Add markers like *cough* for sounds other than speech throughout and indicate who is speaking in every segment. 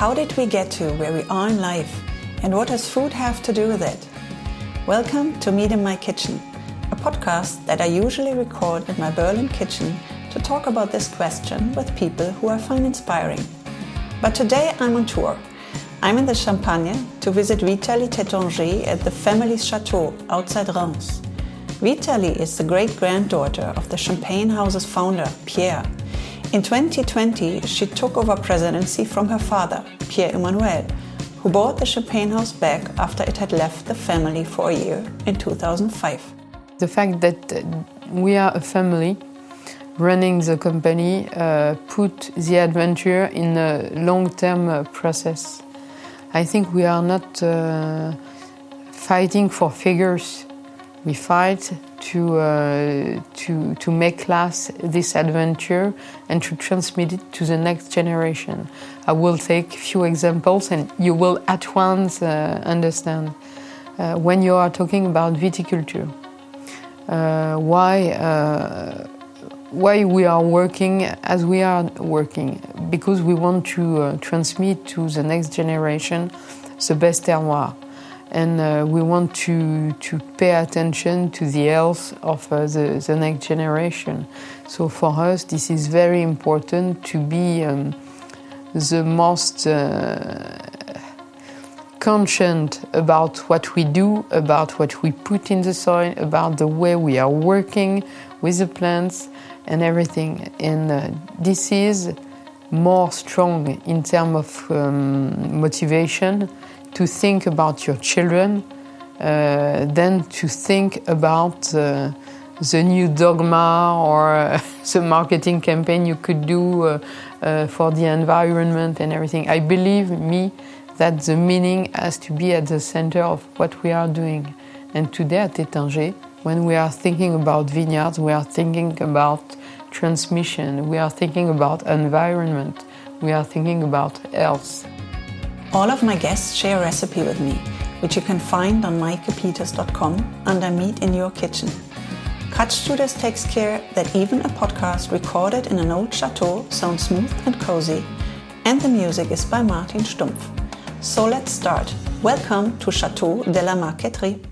Speaker 1: How did we get to where we are in life? And what does food have to do with it? Welcome to Meet in My Kitchen, a podcast that I usually record in my Berlin kitchen to talk about this question with people who I find inspiring. But today I'm on tour. I'm in the Champagne to visit Vitalie Taittinger at the family's chateau outside Reims. Vitalie is the great granddaughter of the Champagne House's founder, Pierre. In 2020, she took over presidency from her father, Pierre Emmanuel, who bought the Champagne House back after it had left the family for a year in 2005.
Speaker 2: The fact that uh, we are a family running the company uh, put the adventure in a long-term uh, process. I think we are not uh, fighting for figures. We fight to, uh, to, to make last this adventure and to transmit it to the next generation. I will take a few examples and you will at once uh, understand. Uh, when you are talking about viticulture, uh, why, uh, why we are working as we are working? Because we want to uh, transmit to the next generation the best terroir and uh, we want to, to pay attention to the health of uh, the, the next generation. So for us, this is very important to be um, the most uh, conscious about what we do, about what we put in the soil, about the way we are working with the plants and everything. And uh, this is more strong in terms of um, motivation to think about your children uh, than to think about uh, the new dogma or uh, *laughs* the marketing campaign you could do uh, uh, for the environment and everything. I believe me that the meaning has to be at the center of what we are doing. And today at Taittinger, when we are thinking about vineyards, we are thinking about transmission, we are thinking about environment, we are thinking about health.
Speaker 1: All of my guests share a recipe with me, which you can find on maikepeters.com under Meet in Your Kitchen. Cut Studios takes care that even a podcast recorded in an old chateau sounds smooth and cozy, and the music is by Martin Stumpf. So let's start. Welcome to Chateau de la Marqueterie.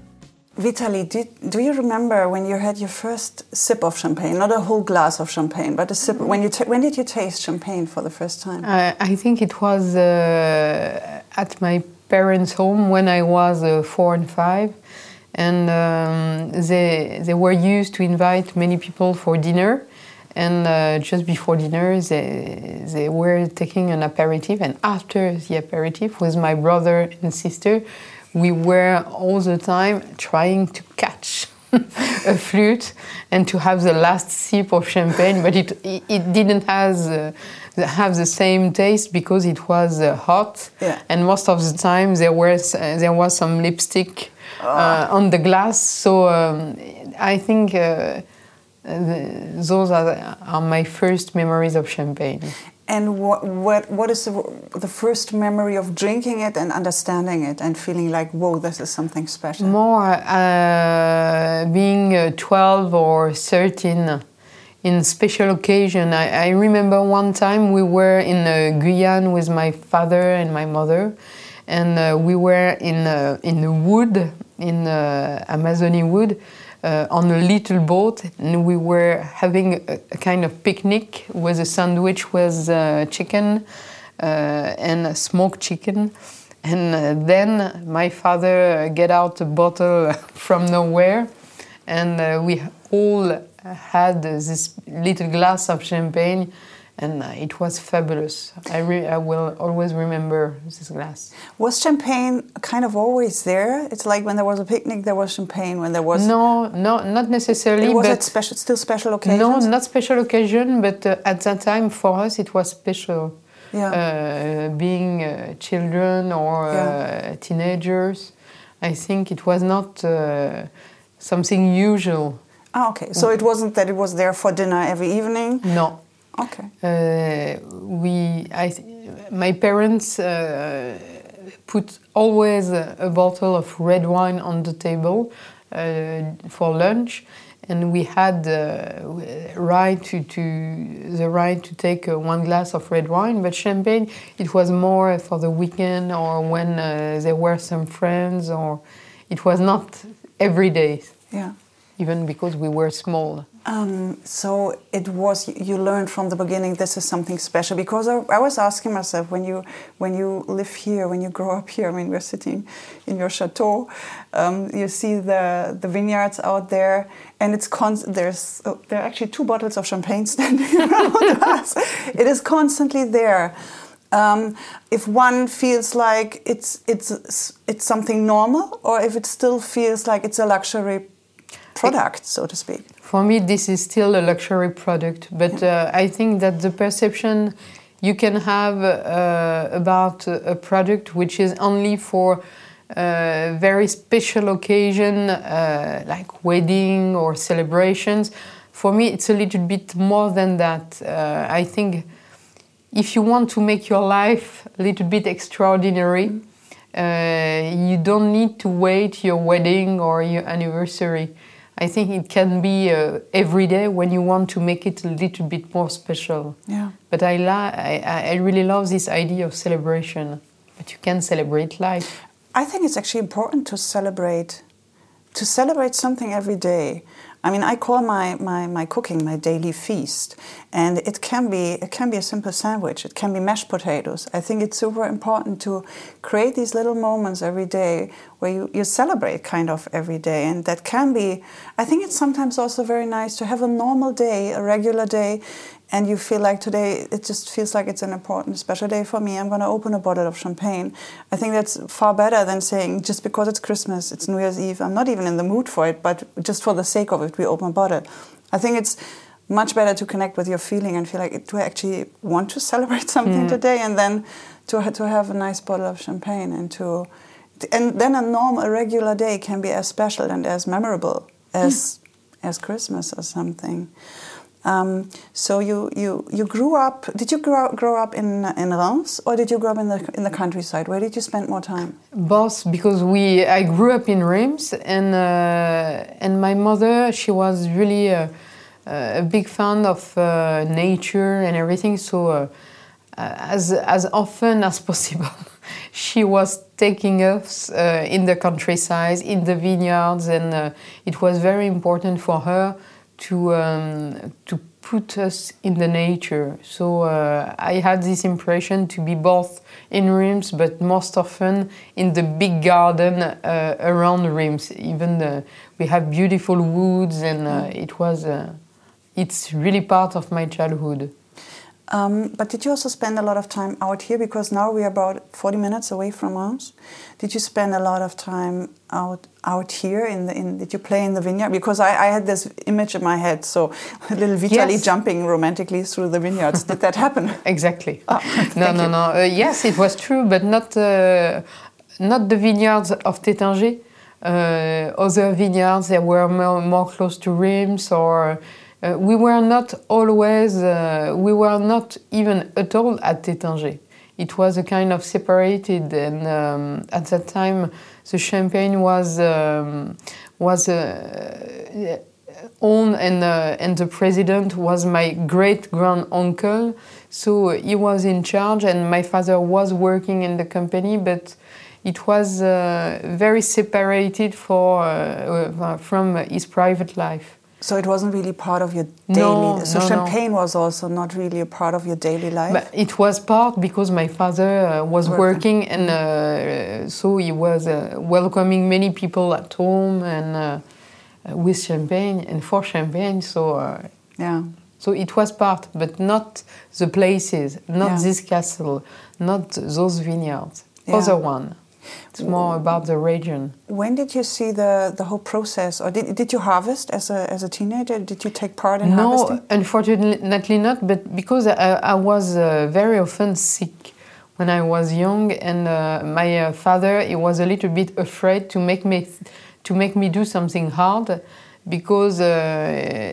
Speaker 1: Vitalie, did, do you remember when you had your first sip of champagne? Not a whole glass of champagne, but a sip. When you when did you taste champagne for the first time?
Speaker 2: I, I think it was uh, at my parents' home when I was uh, four and five, and um, they they were used to invite many people for dinner. And uh, just before dinner, they, they were taking an aperitif. And after the aperitif, with my brother and sister, we were all the time trying to catch *laughs* a flute and to have the last sip of champagne, but it it didn't has uh, have the same taste because it was uh, hot,
Speaker 1: Yeah.
Speaker 2: and most of the time there was uh, there was some lipstick uh, on the glass. So um, I think. Uh, the, those are, are my first memories of champagne.
Speaker 1: And what what what is the, the first memory of drinking it and understanding it and feeling like, whoa, this is something special?
Speaker 2: More uh, being uh, 12 or 13 in special occasion. I, I remember one time we were in uh, Guyane with my father and my mother, and uh, we were in uh, in the wood in uh, Amazonian wood. Uh, on a little boat, and we were having a, a kind of picnic with a sandwich with uh, chicken uh, and smoked chicken. And uh, then my father get out a bottle *laughs* from nowhere, and uh, we all had this little glass of champagne, and it was fabulous. I, re- I will always remember this glass.
Speaker 1: Was champagne kind of always there? It's like when there was a picnic, there was champagne. When there was
Speaker 2: No, no, not necessarily.
Speaker 1: it was
Speaker 2: but
Speaker 1: it special, still special occasions.
Speaker 2: No, not special occasion, but uh, at that time for us it was special.
Speaker 1: Yeah.
Speaker 2: Uh, being uh, children or
Speaker 1: Yeah.
Speaker 2: uh, teenagers, I think it was not uh, something usual.
Speaker 1: Ah, okay. So it wasn't that it was there for dinner every evening.
Speaker 2: No.
Speaker 1: Okay.
Speaker 2: Uh, we, I, my parents uh, put always a, a bottle of red wine on the table, uh, for lunch, and we had uh, right to, to the right to take uh, one glass of red wine. But champagne, it was more for the weekend or when uh, there were some friends, or it was not every day.
Speaker 1: Yeah.
Speaker 2: Even because we were small.
Speaker 1: Um, so it was you learned from the beginning this is something special because I, I, was asking myself when you when you live here when you grow up here I mean we're sitting in your chateau um, you see the the vineyards out there and it's con- there's oh, there are actually two bottles of champagne *laughs* standing around us. It is constantly there. Um, if one feels like it's it's it's something normal or if it still feels like it's a luxury product so to speak
Speaker 2: for me, this is still a luxury product, but uh, I think that the perception you can have uh, about a product which is only for a very special occasion, uh, like wedding or celebrations. For me, it's a little bit more than that. Uh, I think if you want to make your life a little bit extraordinary, uh, you don't need to wait your wedding or your anniversary I think it can be uh, every day when you want to make it a little bit more special.
Speaker 1: Yeah.
Speaker 2: But I, I, I really love this idea of celebration. But you can celebrate life.
Speaker 1: I think it's actually important to celebrate, to celebrate something every day. I mean, I call my, my, my cooking my daily feast, and it can be it can be a simple sandwich. It can be mashed potatoes. I think it's super important to create these little moments every day where you, you celebrate kind of every day, and that can be. I think it's sometimes also very nice to have a normal day, a regular day, and you feel like today it just feels like it's an important special day for me. I'm going to open a bottle of champagne. I think that's far better than saying just because it's christmas it's new year's eve i'm not even in the mood for it but just for the sake of it we open a bottle. I think it's much better to connect with your feeling and feel like do i actually want to celebrate *laughs* something mm. today? And then to, to have a nice bottle of champagne and to and then a normal a regular day can be as special and as memorable as mm. as christmas or something um, so you, you, you grew up. Did you grow, grow up in in Reims or did you grow up in the in the countryside? Where did you spend more time?
Speaker 2: Both, because we I grew up in Reims and uh, and my mother she was really a, a big fan of uh, nature and everything. So uh, as as often as *laughs* possible, she was taking us uh, in the countryside, in the vineyards, and uh, it was very important for her to um, to put us in the nature. So uh, I had this impression to be both in Reims, but most often in the big garden uh, around Reims. Even the, we have beautiful woods, and uh, mm. it was uh, it's really part of my childhood.
Speaker 1: Um, but did you also spend a lot of time out here? Because now we're about 40 minutes away from Reims. Did you spend a lot of time out out here? In the in, did you play in the vineyard? Because I, I had this image in my head, so *laughs* little Vitalie yes. jumping romantically through the vineyards. did that happen? *laughs*
Speaker 2: exactly. *laughs* Oh, no, no, you. no. Uh, yes, it was true, but not uh, not the vineyards of Taittinger. Uh, other vineyards that were more, more close to Reims or uh, we were not always, uh, we were not even at all at Taittinger. It was a kind of separated, and um, at that time, the champagne was um, was uh, owned, and uh, and the president was my great grand uncle. So he was in charge, and my father was working in the company, but it was uh, very separated for uh, from his private life.
Speaker 1: So it wasn't really part of your daily.
Speaker 2: No,
Speaker 1: so
Speaker 2: no,
Speaker 1: champagne no. was also not really a part of your daily life.
Speaker 2: But it was part because my father uh, was working, working and uh, so he was uh, welcoming many people at home and uh, with champagne and for champagne. So uh,
Speaker 1: yeah.
Speaker 2: So it was part, but not the places, not yeah. this castle, not those vineyards. Yeah. Other one. It's more about the region.
Speaker 1: When did you see the, the whole process, or did, did you harvest as a, as a teenager? Did you take part in
Speaker 2: no,
Speaker 1: harvesting?
Speaker 2: No, unfortunately not, but because I, I was uh, very often sick when I was young, and uh, my uh, father he was a little bit afraid to make me to make me do something hard because uh,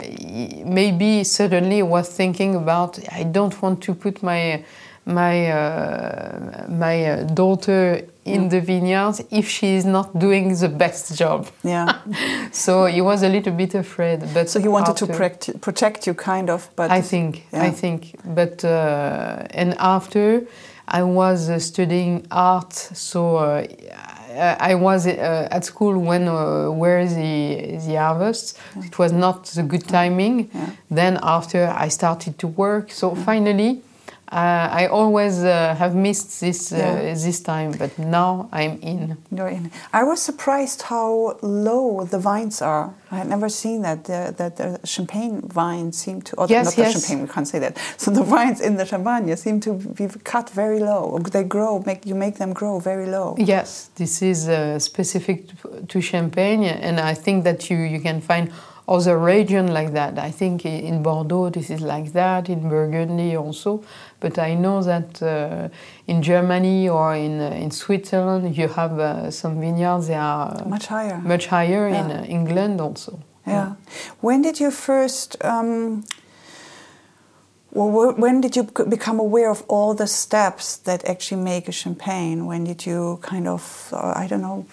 Speaker 2: maybe suddenly was thinking about I don't want to put my my uh, my daughter in the vineyards if she is not doing the best job.
Speaker 1: Yeah. *laughs*
Speaker 2: so he was a little bit afraid. But
Speaker 1: so he wanted
Speaker 2: after,
Speaker 1: to protect, protect you, kind of. But
Speaker 2: I think,
Speaker 1: yeah.
Speaker 2: I think. But uh, and after, I was uh, studying art, so. Uh, I was uh, at school when uh, where the the harvest. It was not the good timing.
Speaker 1: Yeah.
Speaker 2: Then after I started to work. So finally, uh, I always uh, have missed this uh,
Speaker 1: Yeah.
Speaker 2: this time, but now I'm in.
Speaker 1: You're in. I was surprised how low the vines are. I had never seen that. The, that the champagne vines seem to, or
Speaker 2: Yes,
Speaker 1: not
Speaker 2: yes.
Speaker 1: the champagne, we can't say that. *laughs* So the vines in the champagne seem to be cut very low. They grow, make you make them grow very low.
Speaker 2: Yes, this is uh, specific to- to Champagne, and I think that you, you can find other region like that. I think in Bordeaux this is like that, in Burgundy also, but I know that uh, in Germany or in uh, in Switzerland you have uh, some vineyards that are uh,
Speaker 1: Much higher.
Speaker 2: much higher in
Speaker 1: Yeah.
Speaker 2: uh, England also.
Speaker 1: Yeah. When did you first? Um, well, when did you become aware of all the steps that actually make a champagne? When did you kind of, uh, I don't know,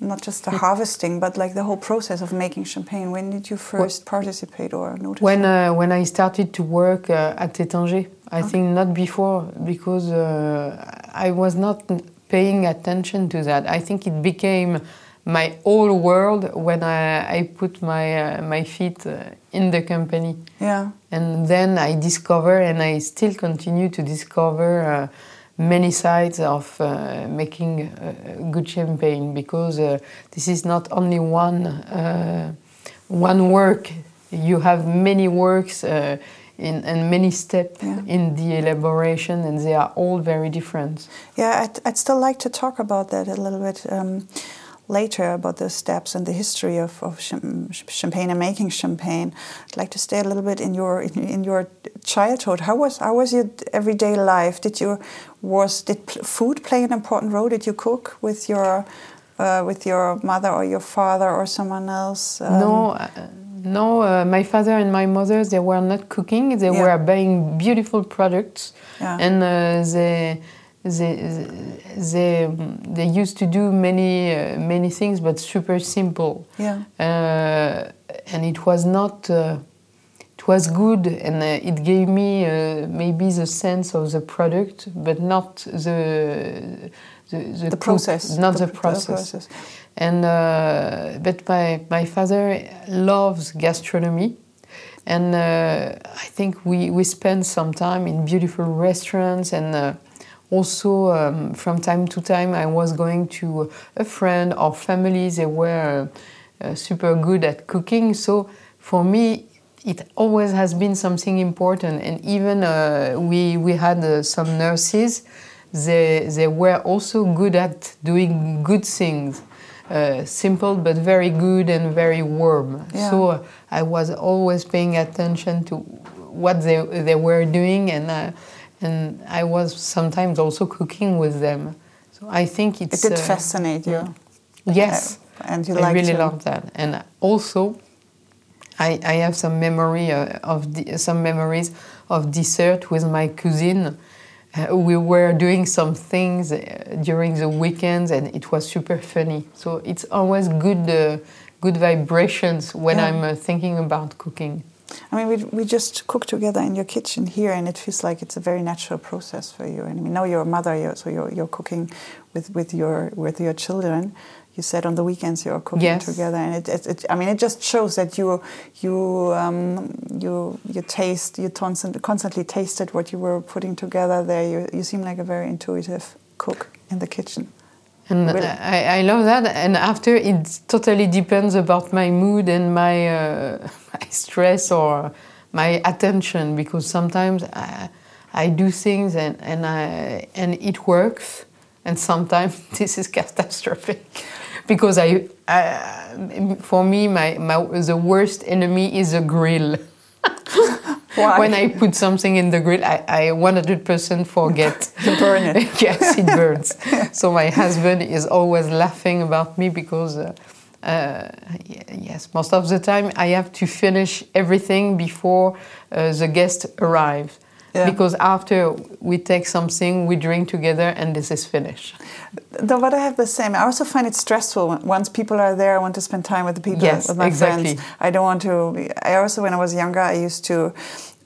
Speaker 1: not just the harvesting, but like the whole process of making champagne? When did you first participate or notice?
Speaker 2: When uh, when I started to work uh, at Taittinger, I think not before because uh, I was not paying attention to that. I think it became my whole world when I, I put my uh, my feet uh, in the company,
Speaker 1: yeah,
Speaker 2: and then I discover and I still continue to discover. Uh, Many sides of uh, making uh, good champagne because uh, this is not only one uh, one work. You have many works uh, in, and many steps
Speaker 1: Yeah.
Speaker 2: in the elaboration, and they are all very different.
Speaker 1: yeah. I'd, I'd still like to talk about that a little bit. Um, later about the steps and the history of, of champagne and making champagne. I'd like to stay a little bit in your in, in your childhood. How was how was your everyday life? Did you was did food play an important role? Did you cook with your uh, with your mother or your father or someone else? Um,
Speaker 2: no, uh, no. Uh, my father and my mother they were not cooking. They
Speaker 1: Yeah.
Speaker 2: were buying beautiful products,
Speaker 1: Yeah.
Speaker 2: and uh, they. They, they, they used to do many uh, many things, but super simple.
Speaker 1: Yeah.
Speaker 2: uh, and it was not uh, it was good and uh, it gave me uh, maybe the sense of the product but not the the, the,
Speaker 1: The process.
Speaker 2: not
Speaker 1: The-
Speaker 2: the, process,
Speaker 1: process.
Speaker 2: and uh, but my my father loves gastronomy and uh, I think we, we spend some time in beautiful restaurants and uh, also um, from time to time I was going to a friend or family. They were uh, super good at cooking. So for me it always has been something important. And even uh, we, we had uh, some nurses. They, they were also good at doing good things. Uh, simple but very good and very warm.
Speaker 1: Yeah.
Speaker 2: So uh, I was always paying attention to what they, they were doing, and uh, and I was sometimes also cooking with them. So I think it's.
Speaker 1: It did
Speaker 2: uh,
Speaker 1: fascinate you.
Speaker 2: yes,
Speaker 1: Uh, and you
Speaker 2: I really love that, and also I, I have some memory uh, of the, some memories of dessert with my cousin. Uh, we were doing some things uh, during the weekends, and it was super funny. So it's always good, uh, good vibrations when
Speaker 1: Yeah.
Speaker 2: I'm uh, thinking about cooking.
Speaker 1: I mean, we, we just cook together in your kitchen here, and it feels like it's a very natural process for you. And I mean, now you're a mother, you're, so you're, you're cooking with, with your with your children. You said on the weekends you're cooking
Speaker 2: Yes.
Speaker 1: together, and it, it, it I mean, it just shows that you you um, you you taste you constantly tasted what you were putting together there. You you seem like a very intuitive cook in the kitchen.
Speaker 2: And
Speaker 1: Really?
Speaker 2: I, I love that. And after, it totally depends about my mood and my, uh, *laughs* my stress or my attention because sometimes I, I do things and, and, I, and it works, and sometimes *laughs* this is catastrophic *laughs* because I, I for me, my, my, the worst enemy is a grill.
Speaker 1: Why?
Speaker 2: when I put something in the grill, I, I 100% forget. *laughs*
Speaker 1: Burn it. *laughs*
Speaker 2: yes, it burns. so my husband is always laughing about me because, uh, uh, yes, most of the time I have to finish everything before uh, the guest arrives. Yeah. because after we take something, we drink together, and this is finished.
Speaker 1: Though, but I have the same. I also find it stressful once people are there. I want to spend time with the people,
Speaker 2: yes,
Speaker 1: with my
Speaker 2: exactly.
Speaker 1: friends. I don't want to. I also, when I was younger, I used to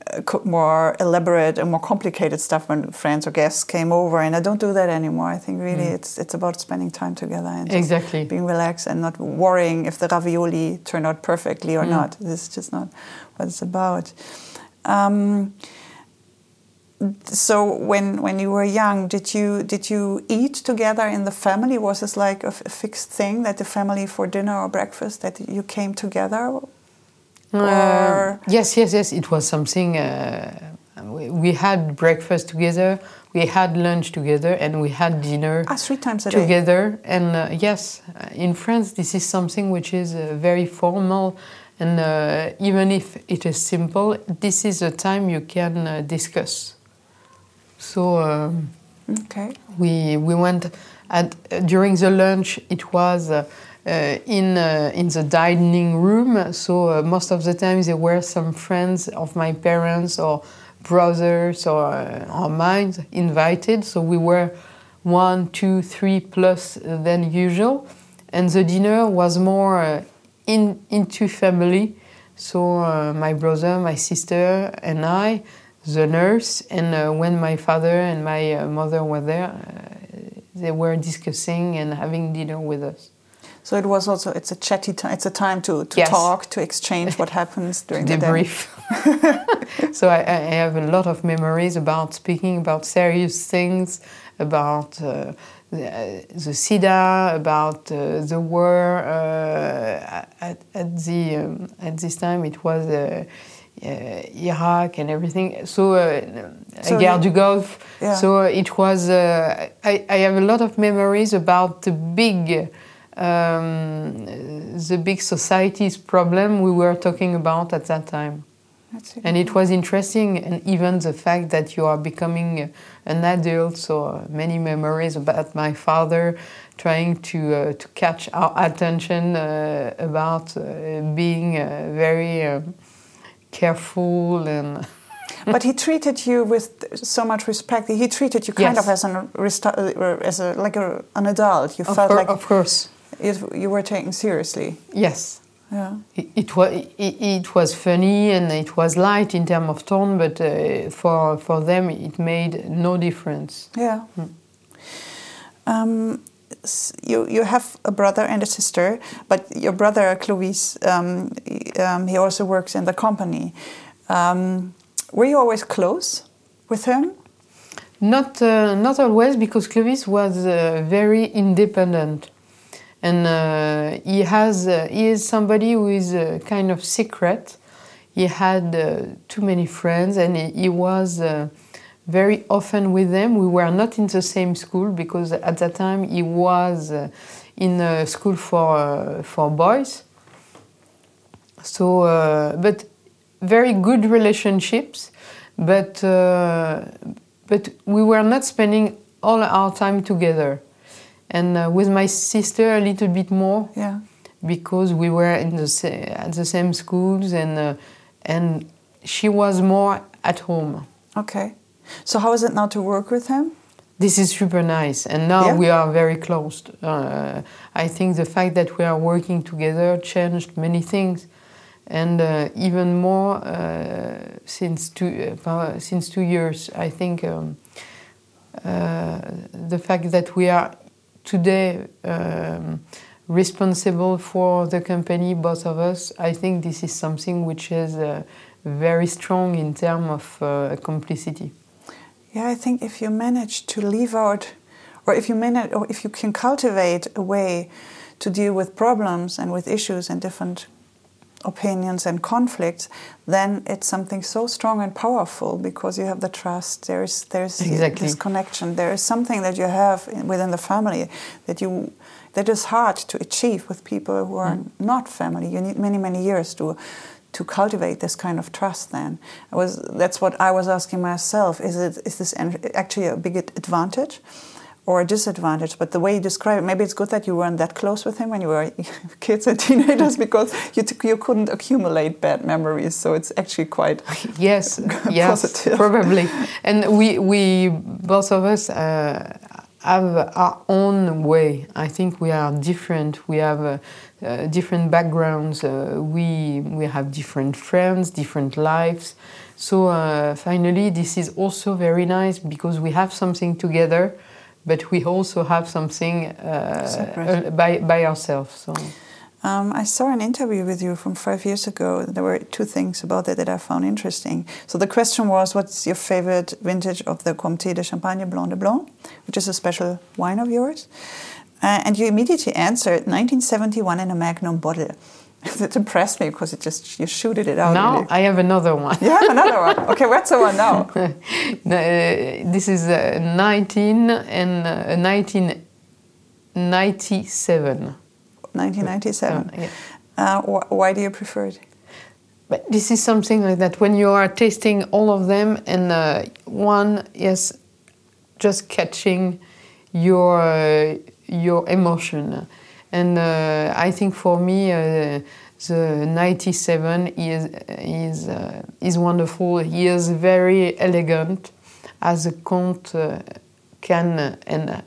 Speaker 1: uh, cook more elaborate and more complicated stuff when friends or guests came over, and I don't do that anymore. I think really mm. it's it's about spending time together and
Speaker 2: exactly
Speaker 1: being relaxed and not worrying if the ravioli turned out perfectly or mm. not. This is just not what it's about. Um, so when when you were young, did you did you eat together in the family? Was this like a, fixed thing that the family for dinner or breakfast that you came together?
Speaker 2: Uh, yes, yes, yes. It was something. Uh, we, we, had breakfast together, we had lunch together, and we had dinner
Speaker 1: ah, three times a
Speaker 2: together.
Speaker 1: Day.
Speaker 2: And uh, yes, uh, in France, this is something which is uh, very formal. And uh, even if it is simple, this is a time you can discuss. So um,
Speaker 1: okay.
Speaker 2: we we went at during the lunch. It was. Uh, uh, in uh, in the dining room. So uh, most of the time there were some friends of my parents or brothers or uh, or mine invited. So we were one, two, three plus than usual, and the dinner was more uh, in into family. So uh, my brother, my sister, and I the nurse, and uh, when my father and my uh, mother were there, uh, they were discussing and having dinner with us.
Speaker 1: So it was also it's a chatty time. It's a time to, to
Speaker 2: yes.
Speaker 1: talk, to exchange what *laughs* happens during
Speaker 2: the
Speaker 1: debrief. *laughs*
Speaker 2: so I, I, have a lot of memories about speaking about serious things, about uh, the, the SIDA, about uh, the war. Uh, at, at, the um, at this time, it was uh, Iraq and everything. So, uh, so Guerre du Golfe. Yeah. So it was. Uh, I, I, have a lot of memories about the big, um, the big society's problem we were talking about at that time. And it was interesting, and even the fact that you are becoming an adult. So many memories about my father trying to uh, to catch our attention uh, about uh, being very um, careful and. *laughs*
Speaker 1: but he treated you with so much respect. He treated you kind yes. of as an uh, as a like a, an adult. You
Speaker 2: of
Speaker 1: felt like
Speaker 2: of course
Speaker 1: it, you were taken seriously.
Speaker 2: Yes.
Speaker 1: Yeah.
Speaker 2: It, it was it, it, was funny and it was light in terms of tone, but uh, for for them it made no difference.
Speaker 1: Yeah. Hmm. Um, you you have a brother and a sister, but your brother Clovis, um, um, he also works in the company. Um, were you always close with him?
Speaker 2: Not uh, not always, because Clovis was uh, very independent, and uh, he has uh, he is somebody who is uh, kind of secret. He had uh, too many friends, and he, he was very often with them. We were not in the same school because at that time he was uh, in a school for uh, for boys. So, uh, but very good relationships, but uh, but we were not spending all our time together, and uh, with my sister a little bit more.
Speaker 1: Yeah.
Speaker 2: Because we were in the at the same schools and uh, and she was more at home.
Speaker 1: Okay. So how is it now to work with him?
Speaker 2: This is super nice, and now yeah. we are very close. Uh, I think the fact that we are working together changed many things, and uh, even more uh, since two uh, since two years. I think um, uh, the fact that we are today um, responsible for the company, both of us. I think this is something which is uh, very strong in terms of complicity.
Speaker 1: Yeah, I think if you manage to leave out, or if you manage, or if you can cultivate a way to deal with problems and with issues and different opinions and conflicts, then it's something so strong and powerful because you have the trust. There's there's
Speaker 2: exactly.
Speaker 1: this connection. There is something that you have within the family that you that is hard to achieve with people who are mm. not family. You need many many years to to cultivate this kind of trust then I was that's what i was asking myself is it is this actually a big advantage or a disadvantage. But the way you describe it, maybe it's good that you weren't that close with him when you were *laughs* kids and teenagers *laughs* because you, you couldn't accumulate bad memories. So it's actually quite *laughs*
Speaker 2: yes, yes, probably. And we we both of us. Uh, have our own way. I think we are different. We have uh, uh, different backgrounds. Uh, we we have different friends, different lives. So uh, finally, this is also very nice because we have something together, but we also have something uh, by by ourselves. So.
Speaker 1: Um, I saw an interview with you from five years ago. There were two things about it that I found interesting. So the question was, what's your favorite vintage of the Comtes de Champagne Blanc de Blanc, which is a special wine of yours? Uh, and you immediately answered 1971 in a Magnum bottle. *laughs* it impressed me because it just you shooted it out.
Speaker 2: Now
Speaker 1: really.
Speaker 2: I have another one.
Speaker 1: You have another one. Okay, what's the one now? *laughs*
Speaker 2: uh, this is uh, 19 and uh, 1997.
Speaker 1: 1997.
Speaker 2: Yeah.
Speaker 1: Uh, wh why do you prefer it?
Speaker 2: But this is something like that when you are tasting all of them and uh, one is just catching your uh, your emotion, and uh, I think for me uh, the 97 is is uh, is wonderful. He is very elegant, as a count uh, can and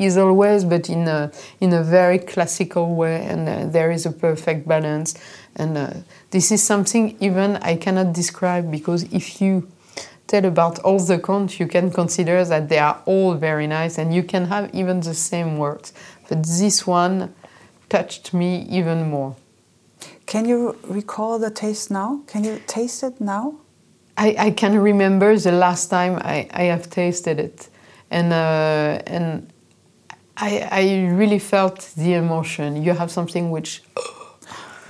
Speaker 2: is always, but in a, in a very classical way, and uh, there is a perfect balance. And uh, this is something even I cannot describe because if you tell about all the Comtes, you can consider that they are all very nice, and you can have even the same words. But this one touched me even more.
Speaker 1: Can you recall the taste now? Can you taste it now?
Speaker 2: I, I can remember the last time I, I have tasted it, and uh, and I, I really felt the emotion. You have something which.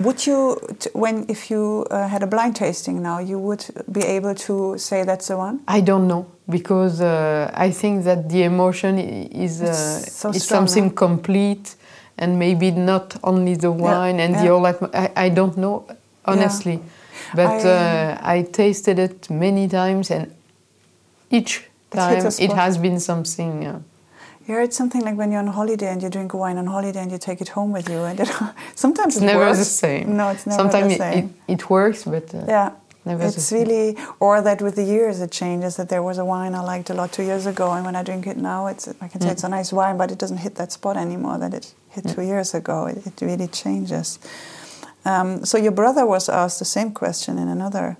Speaker 1: Would you, when if you uh, had a blind tasting now, you would be able to say that's the one?
Speaker 2: I don't know because uh, I think that the emotion is uh,
Speaker 1: so
Speaker 2: is something complete, and maybe not only the wine and
Speaker 1: yeah.
Speaker 2: the whole. I, I don't know honestly, but
Speaker 1: I-
Speaker 2: uh, I tasted it many times, and each time it has been something.
Speaker 1: You heard something like when you're on holiday and you drink wine on holiday and you take it home with you, and it, *laughs* sometimes
Speaker 2: it's
Speaker 1: it
Speaker 2: never
Speaker 1: works.
Speaker 2: the same.
Speaker 1: No, it's never
Speaker 2: Sometimes
Speaker 1: the
Speaker 2: it,
Speaker 1: same.
Speaker 2: it, it works, but uh,
Speaker 1: yeah,
Speaker 2: never the
Speaker 1: it's
Speaker 2: same.
Speaker 1: really, or that with the years it changes. That there was a wine I liked a lot two years ago, and when I drink it now, it's I can say
Speaker 2: Mm.
Speaker 1: it's a nice wine, but it doesn't hit that spot anymore that it hit two years ago. It, it really changes. Um, so your brother was asked the same question in another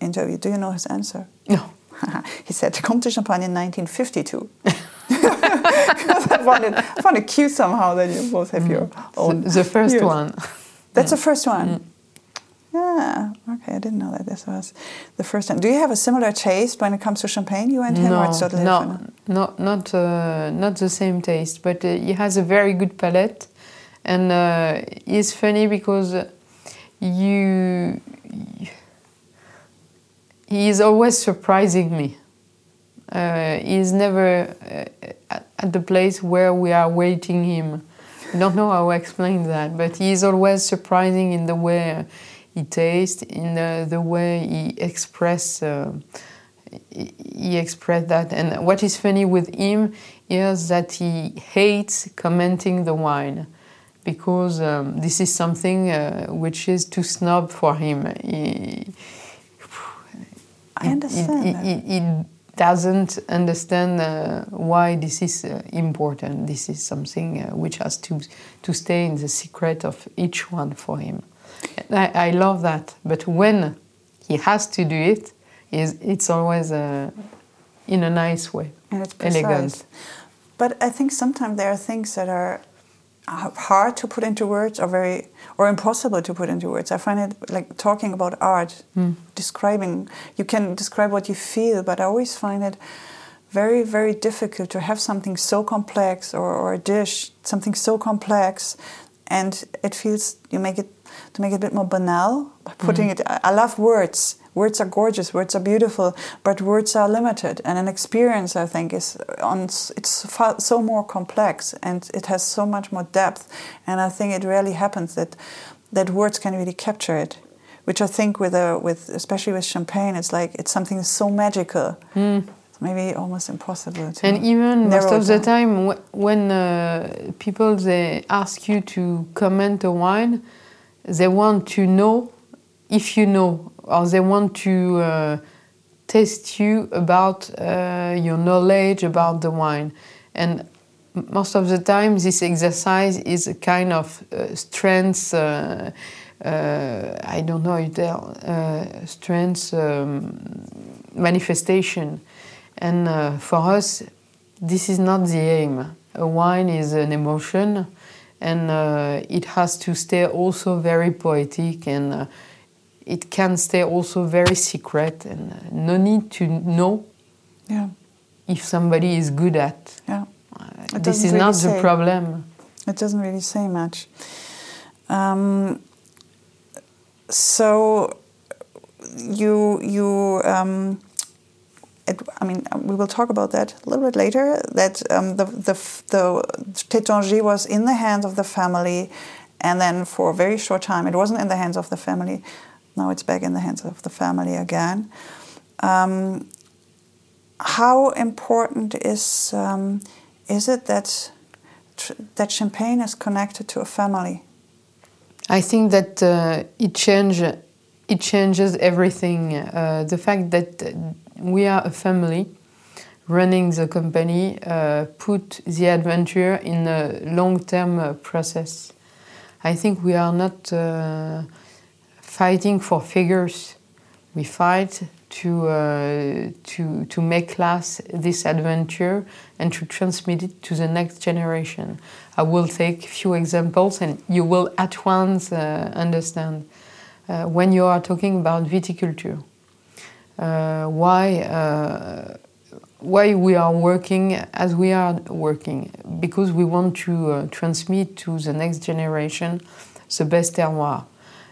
Speaker 1: interview. Do you know his answer?
Speaker 2: no. *laughs*
Speaker 1: he said, "Comtes de Champagne in 1952." *laughs* I found it, I found it cute somehow that you both have your own.
Speaker 2: The, first
Speaker 1: years.
Speaker 2: one.
Speaker 1: That's the first one. Yeah. Okay, I didn't know that this was the first time. Do you have a similar taste when it comes to champagne? You and him, or
Speaker 2: No,
Speaker 1: it's totally
Speaker 2: no,
Speaker 1: different?
Speaker 2: no, not uh, not the same taste, but uh, he has a very good palate, and uh, he's funny because you, he is always surprising me. Uh, he is never uh, at, the place where we are waiting him. I don't know how to explain that, but he is always surprising in the way he tastes, in the, the way he express. Uh, he- expressed that. And what is funny with him is that he hates commenting the wine because um, this is something uh, which is too snob for him. He,
Speaker 1: I understand
Speaker 2: he,
Speaker 1: that.
Speaker 2: he, he doesn't understand uh, why this is uh, important. This is something uh, which has to to stay in the secret of each one for him. I, I love that. But when he has to do it, is it's always uh, in a nice way,
Speaker 1: and it's precise.
Speaker 2: elegant.
Speaker 1: But I think sometimes there are things that are hard to put into words or very or impossible to put into words. I find it like talking about art, hmm. describing. You can describe what you feel, but I always find it very, very difficult to have something so complex or, or a dish, something so complex, and it feels you make it to make it a bit more banal by putting it. I love words. Words are gorgeous. Words are beautiful, but words are limited. And an experience, I think, is on. It's far, so more complex, and it has so much more depth. And I think it rarely happens that that words can really capture it. Which I think with a with especially with champagne, it's like it's something so magical. maybe almost impossible to
Speaker 2: and even most of the time when uh, people they ask you to comment a wine they want to know if you know or they want to uh, test you about uh, your knowledge about the wine. And most of the time this exercise is a kind of uh, strength uh, uh, I don't know if there uh, strength um, manifestation. And for us, this is not the aim. A wine is an emotion, and uh, it has to stay also very poetic, and uh, it can stay also very secret. And uh, no need to know
Speaker 1: Yeah,
Speaker 2: if somebody is good at.
Speaker 1: yeah.
Speaker 2: Uh, this is
Speaker 1: really
Speaker 2: not the problem.
Speaker 1: It doesn't really say much. Um, so you you um, it, I mean we will talk about that a little bit later. That um, the the the Taittinger was in the hands of the family, and then for a very short time it wasn't in the hands of the family. Now it's back in the hands of the family again. Um, how important is um, is it that that champagne is connected to a family?
Speaker 2: I think that uh, it change it changes everything. Uh, the fact that uh, we are a family running the company uh, put the adventure in a long-term uh, process. I think we are not uh, fighting for figures. We fight to uh, to to make last this adventure and to transmit it to the next generation. I will take a few examples, and you will at once uh, understand. Uh, when you are talking about viticulture, why uh, why we are working as we are working. Because we want to uh, transmit to the next generation the best terroir.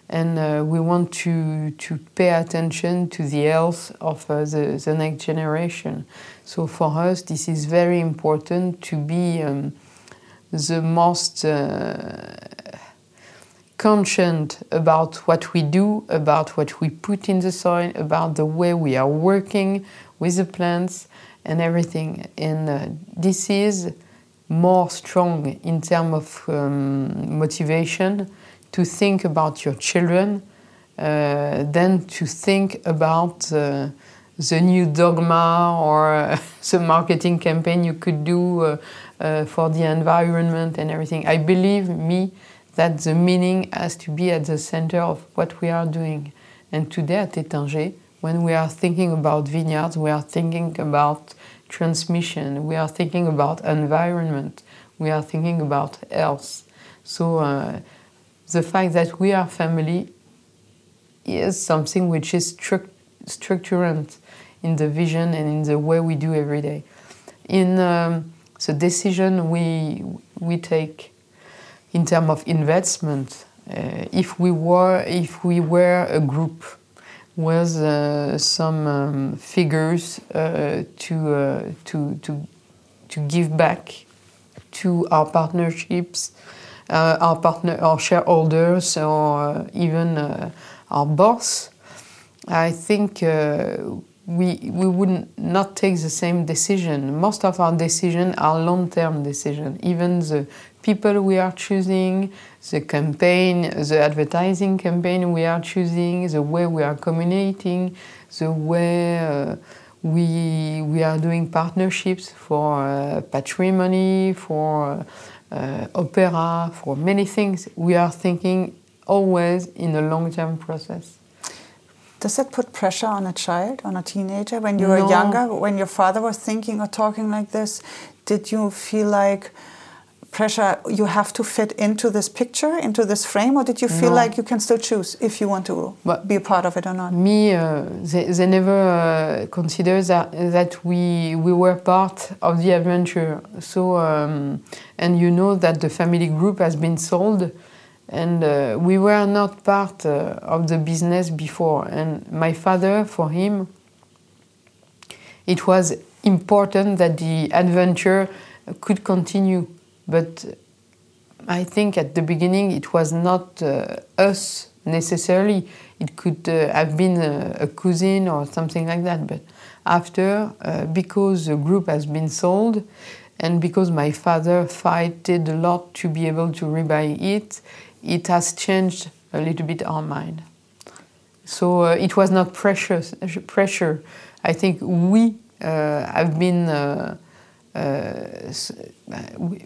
Speaker 2: And uh, we want to to pay attention to the health of uh, the, the next generation. So for us this is very important to be um, the most uh, conscient about what we do, about what we put in the soil, about the way we are working with the plants and everything. And uh, this is more strong in terms of um, motivation to think about your children uh, than to think about uh, the new dogma or uh, *laughs* the marketing campaign you could do uh, uh, for the environment and everything. I believe me that the meaning has to be at the center of what we are doing. And today at Taittinger, when we are thinking about vineyards, we are thinking about transmission, we are thinking about environment, we are thinking about health. So uh, the fact that we are family is something which is stru- structurant in the vision and in the way we do every day. In um, the decision we we take in terms of investment, uh, if we were if we were a group with uh, some um, figures uh, to to to to give back to our partnerships, our partner, our shareholders, or even our boss, I think we we would not take the same decision. Most of our decisions are long-term decisions. Even the people we are choosing, the campaign, the advertising campaign we are choosing, the way we are communicating, the way uh, we we are doing partnerships for uh, patrimony, for uh, opera, for many things. We are thinking always in a long-term process.
Speaker 1: Does that put pressure on a child, on a teenager? When you were younger, when your father was thinking or talking like this, did you feel like pressure you have to fit into this picture, into this frame, or did you feel
Speaker 2: No.
Speaker 1: like you can still choose if you want to
Speaker 2: But-
Speaker 1: be a part of it or not?
Speaker 2: Me, uh, they, they never uh, consider that that we we were part of the adventure. So um, and you know that the family group has been sold, and uh, we were not part uh, of the business before. And my father, for him, it was important that the adventure could continue. But I think at the beginning it was not uh, us necessarily. It could uh, have been a, a, cousin or something like that. But after, uh, because the group has been sold, and because my father fighted a lot to be able to rebuy it, it has changed a little bit our mind. So uh, it was not precious, pressure. I think we uh, have been uh, uh,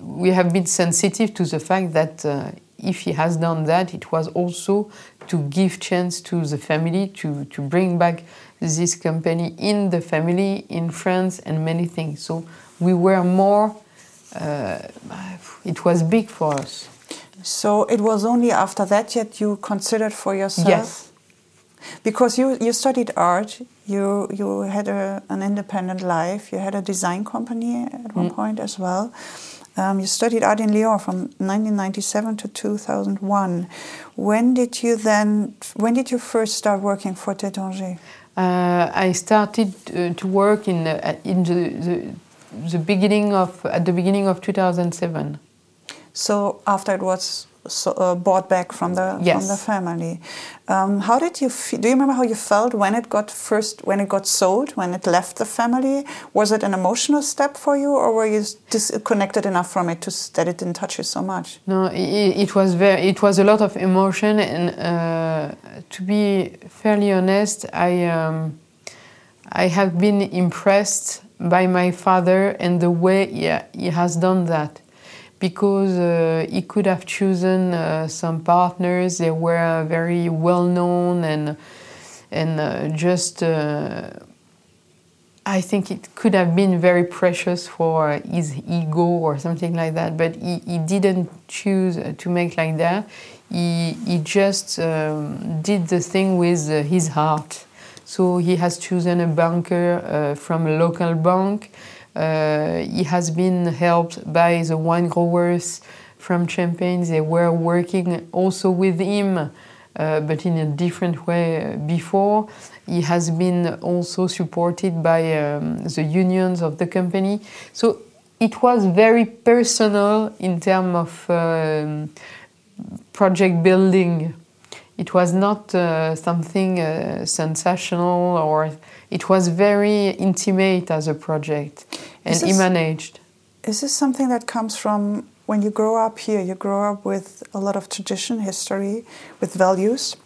Speaker 2: we have been sensitive to the fact that uh, if he has done that, it was also to give chance to the family to, to bring back this company in the family, in France, and many things. So we were more, uh, it was big for us.
Speaker 1: So it was only after that that you considered for yourself?
Speaker 2: Yes.
Speaker 1: Because you, you studied art, you, you had a, an independent life, you had a design company at one mm. point as well. Um, you studied art in Lyon from 1997 to 2001. When did you then? When did you first start working for Taittinger?
Speaker 2: Uh, I started uh, to work in uh, in the, the, the beginning of at the beginning of 2007.
Speaker 1: So after it was so, uh, bought back from the
Speaker 2: yes.
Speaker 1: from the family. Um, how did you feel? Do you remember how you felt when it got first when it got sold when it left the family? Was it an emotional step for you, or were you disconnected enough from it to, that it didn't touch you so much?
Speaker 2: No, it, it was very. It was a lot of emotion, and uh, to be fairly honest, I um, I have been impressed by my father and the way he, he has done that because uh, he could have chosen uh, some partners that were very well known and and uh, just uh, I think it could have been very precious for his ego or something like that, but he, he didn't choose to make like that. He, he just um, did the thing with uh, his heart. So he has chosen a banker uh, from a local bank uh, he has been helped by the wine growers from Champagne. They were working also with him, uh, but in a different way before. He has been also supported by um, the unions of the company. So it was very personal in terms of um, project building. It was not uh, something uh, sensational or it was very intimate as a project and this, managed.
Speaker 1: Is this something that comes from when you grow up here? You grow up with a lot of tradition, history, with values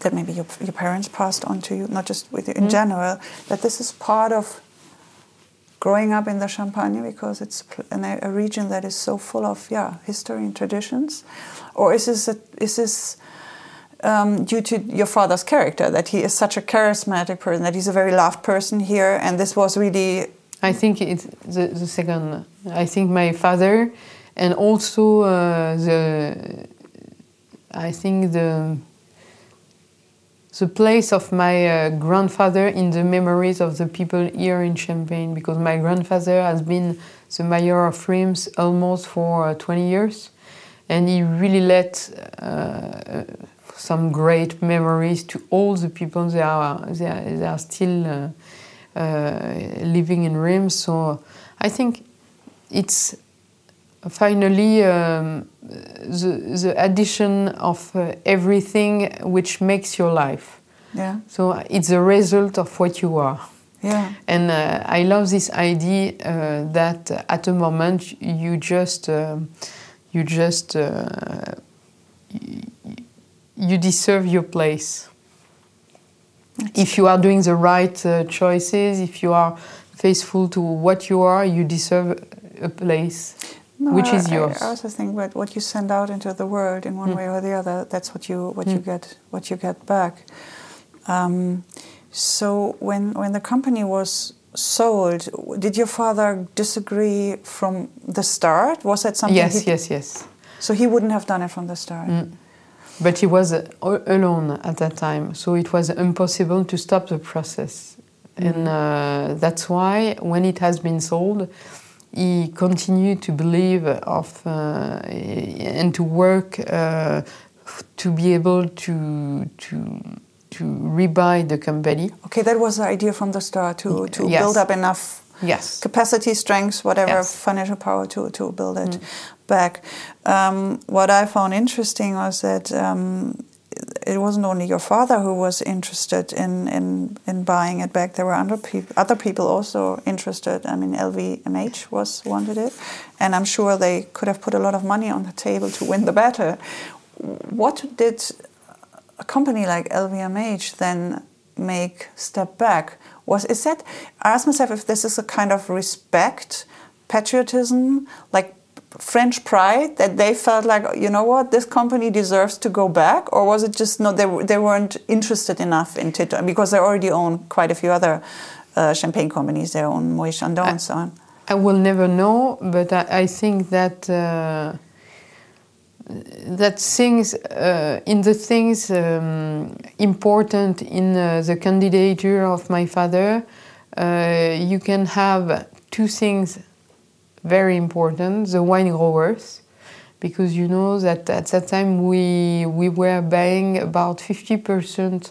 Speaker 1: that maybe your, your parents passed on to you, not just with you in mm. general, that this is part of growing up in the Champagne because it's a, a region that is so full of yeah history and traditions, or is this a, is this um, due to your father's character that he is such a charismatic person that he's a very loved person here and this was really
Speaker 2: I think it's the, the second. I think my father, and also uh, the. I think the. The place of my uh, grandfather in the memories of the people here in Champagne, because my grandfather has been the mayor of Reims almost for uh, 20 years, and he really let uh, some great memories to all the people that are, they are, they are still uh, living in Reims. So I think it's finally um, the, the addition of uh, everything which makes your life.
Speaker 1: Yeah.
Speaker 2: So it's a result of what you are.
Speaker 1: Yeah.
Speaker 2: And uh, I love this idea uh, that at a moment you just uh, you just uh, you deserve your place if you are doing the right uh, choices, if you are faithful to what you are, you deserve a place no, which is yours.
Speaker 1: I, also think that what you send out into the world in one mm. way or the other, that's what you what mm. you get what you get back. Um, so when when the company was sold, did your father disagree from the start? Was that something?
Speaker 2: Yes, yes, yes.
Speaker 1: So he wouldn't have done it from the start.
Speaker 2: Mm. But he was alone at that time, so it was impossible to stop the process. Mm. And uh, that's why, when it has been sold, he continued to believe of uh, and to work uh, to be able to to to rebuy the company.
Speaker 1: Okay, that was the idea from the start to to yes. build up enough
Speaker 2: yes.
Speaker 1: capacity, strength, whatever yes. financial power to to build it. Mm back. Um, what I found interesting was that um, it wasn't only your father who was interested in, in, in buying it back. There were other, peop- other people also interested. I mean, LVMH was wanted it, and I'm sure they could have put a lot of money on the table to win the battle. What did a company like LVMH then make step back? Was is that? I asked myself if this is a kind of respect, patriotism, like French pride that they felt like, you know what, this company deserves to go back, or was it just no, they, they weren't interested enough in Tito because they already own quite a few other uh, champagne companies. They own Moët Chandon and so on.
Speaker 2: I will never know, but I, I think that uh, that things uh, in the things um, important in uh, the candidature of my father, uh, you can have two things very important the wine growers because you know that at that time we we were buying about 50%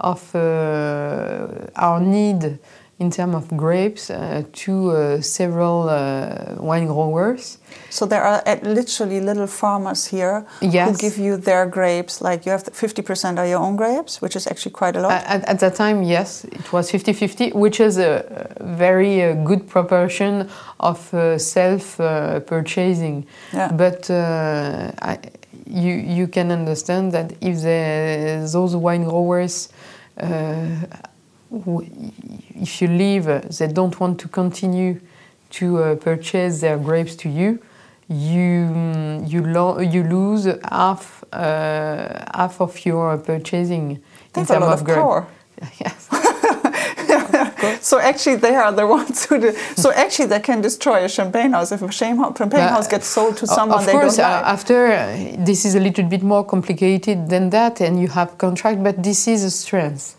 Speaker 2: of uh, our need in terms of grapes uh, to uh, several uh, wine growers.
Speaker 1: So there are literally little farmers here
Speaker 2: yes.
Speaker 1: who give you their grapes. Like you have 50% are your own grapes, which is actually quite a lot.
Speaker 2: At, at that time, yes, it was 50-50, which is a very uh, good proportion of uh, self-purchasing.
Speaker 1: yeah.
Speaker 2: But I, you you can understand that if the, those wine growers if you leave, they don't want to continue to uh, purchase their grapes to you. You mm, you, lo- you lose half uh, half of your purchasing
Speaker 1: They
Speaker 2: in terms of
Speaker 1: of
Speaker 2: grape. *laughs* yes. *laughs*
Speaker 1: so actually, they are the *laughs* ones who. Do, so actually, they can destroy a champagne house if a champagne house gets sold to someone
Speaker 2: of
Speaker 1: they
Speaker 2: course, uh, after uh, this is a little bit more complicated than that, and you have contract, but this is a strength.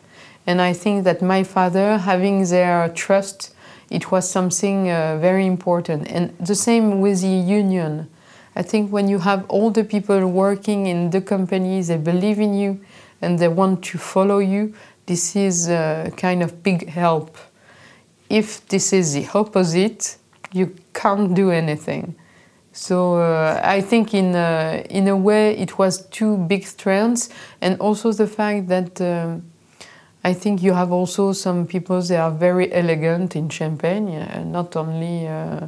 Speaker 2: And I think that my father, having their trust, it was something uh, very important. And the same with the union. I think when you have all the people working in the company, they believe in you and they want to follow you, this is a kind of big help. If this is the opposite, you can't do anything. So uh, I think in uh, in a way it was two big strengths, and also the fact that um, I think you have also some people that are very elegant in Champagne, uh, not only uh,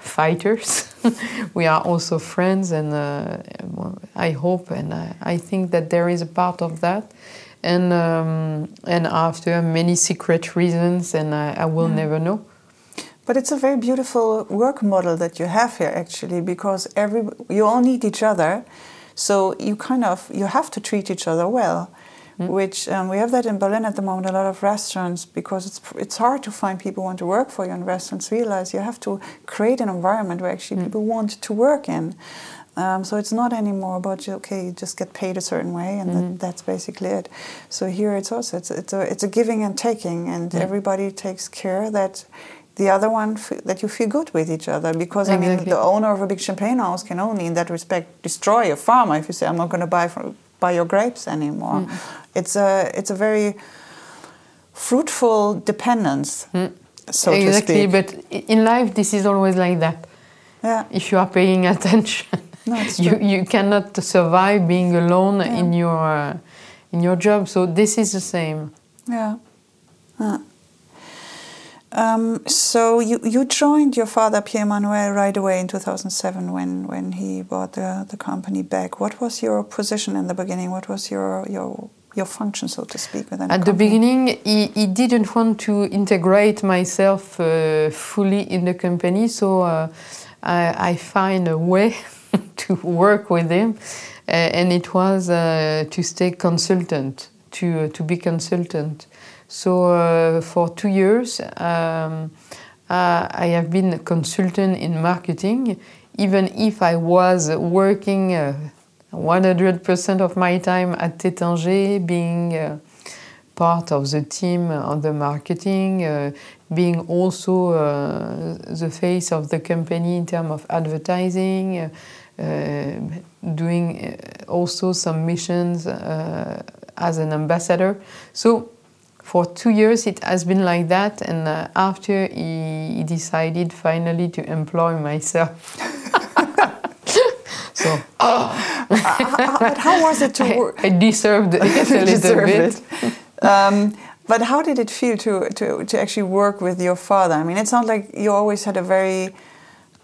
Speaker 2: fighters. *laughs* we are also friends, and uh, I hope and I, I, think that there is a part of that. And um, and after many secret reasons, and I, I will
Speaker 1: Yeah.
Speaker 2: never know.
Speaker 1: But it's a very beautiful work model that you have here, actually, because every you all need each other, so you kind of you have to treat each other well. Mm. Which um, we have that in Berlin at the moment. A lot of restaurants because it's it's hard to find people who want to work for you. And restaurants realize you have to create an environment where actually mm. people want to work in. Um, so it's not anymore about okay, you just get paid a certain way, and that, mm. that's basically it. So here it's also it's it's a it's a giving and taking, and everybody takes care that the other one f- that you feel good with each other. Because I mean, the owner of a big champagne house can only, in that respect, destroy a farmer if you say, "I'm not going to buy from, buy your grapes anymore." It's a it's a very fruitful dependence, so to
Speaker 2: exactly, but in life this is always like that.
Speaker 1: yeah,
Speaker 2: If you are paying *laughs* attention,
Speaker 1: no,
Speaker 2: you you cannot survive being alone
Speaker 1: Yeah.
Speaker 2: in your uh, in your job. So this is the same.
Speaker 1: Yeah. Um, so you, you joined your father Pierre-Emmanuel right away in 2007 when, when he bought the, the company back. What was your position in the beginning? What was your your your function, so to speak, within
Speaker 2: At the beginning, he, he didn't want to integrate myself uh, fully in the company, so uh, I, I find a way *laughs* to work with him, uh, and it was uh, to stay consultant, to uh, to be consultant. So uh, for two years, um, uh, I have been a consultant in marketing, even if I was working. Uh, 100% of my time at Taittinger, being uh, part of the team on the marketing, uh, being also uh, the face of the company in terms of advertising, uh, doing uh, also some missions uh, as an ambassador. So for two years it has been like that, and after he decided finally to employ myself. *laughs* So,
Speaker 1: Uh, but how was it to
Speaker 2: I,
Speaker 1: work?
Speaker 2: I deserved it *laughs* a little bit.
Speaker 1: it. Um, but how did it feel to, to, to actually work with your father? I mean, it sounds like you always had a very,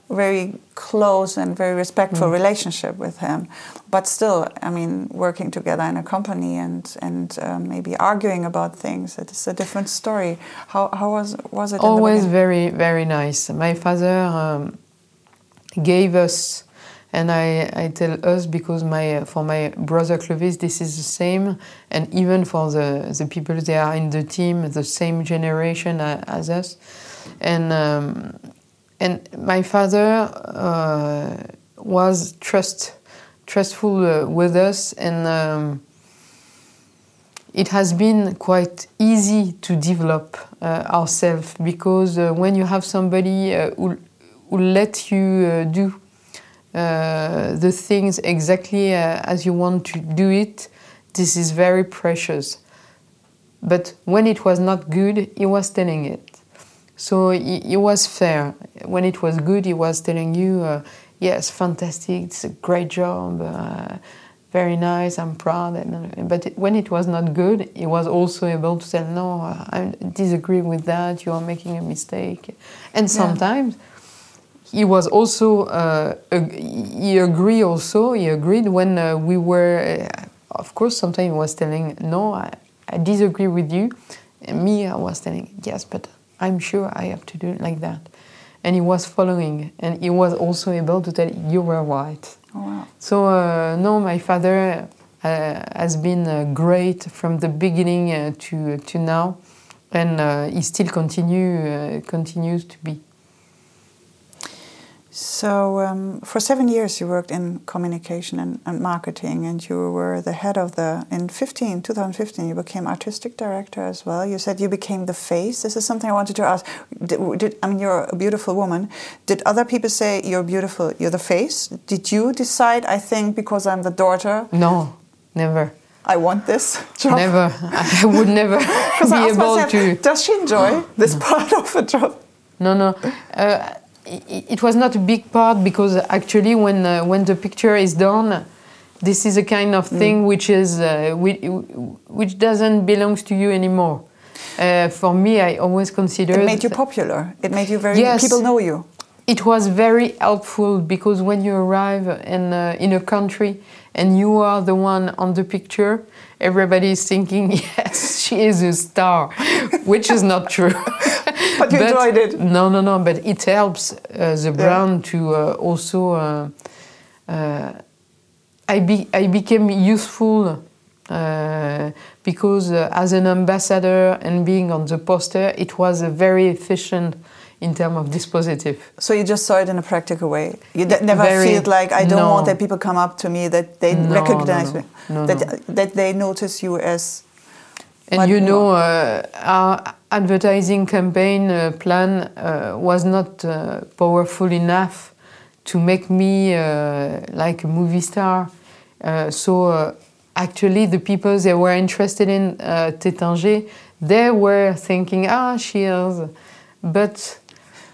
Speaker 1: very close and very respectful
Speaker 2: Mm.
Speaker 1: relationship with him. But still, I mean, working together in a company and and um, maybe arguing about things, it is a different story. How, how was was it? in the
Speaker 2: Always very, very nice. My father um, gave us, and I, I tell us because my for my brother Clovis, this is the same, and even for the the people they are in the team, the same generation as us, and um, and my father uh, was trust trustful uh, with us and. Um, it has been quite easy to develop uh, ourselves because uh, when you have somebody uh, who, who let you uh, do the things exactly uh, as you want to do it, this is very precious. But when it was not good, he was telling it. So he, he was fair. When it was good, he was telling you, uh, yes, fantastic, it's a great job, uh, very nice, I'm proud. But when it was not good, he was also able to say, no, I disagree with that, you are making a mistake. And sometimes he was also, uh, he agreed also, he agreed when uh, we were, uh, of course, sometimes he was telling, no, I, I disagree with you. And me, I was telling, yes, but I'm sure I have to do it like that. And he was following, and he was also able to tell, you were right.
Speaker 1: Oh, wow.
Speaker 2: So, uh, no, my father uh, has been uh, great from the beginning uh, to, to now, and uh, he still continue, uh, continues to be.
Speaker 1: So, um, for seven years, you worked in communication and, and marketing, and you were the head of the. In 15, 2015, you became artistic director as well. You said you became the face. This is something I wanted to ask. Did, did, I mean, you're a beautiful woman. Did other people say you're beautiful? You're the face. Did you decide? I think because I'm the daughter,
Speaker 2: No, never.
Speaker 1: I want this job.
Speaker 2: Never. I would never *laughs* be able
Speaker 1: myself,
Speaker 2: to.
Speaker 1: does she enjoy this *laughs* part of the job?
Speaker 2: No, no. Uh, it, it was not a big part because actually, when uh, when the picture is done, this is a kind of thing which is uh, which, which doesn't belongs to you anymore. Uh, for me, I always consider
Speaker 1: It made you popular. It made you very.
Speaker 2: Yes.
Speaker 1: People know you.
Speaker 2: it was very helpful because when you arrive in uh, in a country and you are the one on the picture, everybody is thinking, *laughs* yes, she is a star, *laughs* which is not true. *laughs*
Speaker 1: But you enjoyed it.
Speaker 2: No, no, no. But it helps uh, the brand to uh, also. Uh, uh, I be I became useful. Uh, because uh, as an ambassador and being on the poster, it was a very efficient in terms of dispositive.
Speaker 1: So you just saw it in a practical way. You d- never
Speaker 2: Very-
Speaker 1: feel like I don't
Speaker 2: no.
Speaker 1: want that people come up to me that they
Speaker 2: No,
Speaker 1: recognize
Speaker 2: no,
Speaker 1: me, that that they notice you as.
Speaker 2: And you know, uh, advertising campaign uh, plan uh, was not uh, powerful enough to make me uh, like a movie star. Uh, so uh, actually, the people that were interested in uh, Taittinger, they were thinking, ah, she is, but.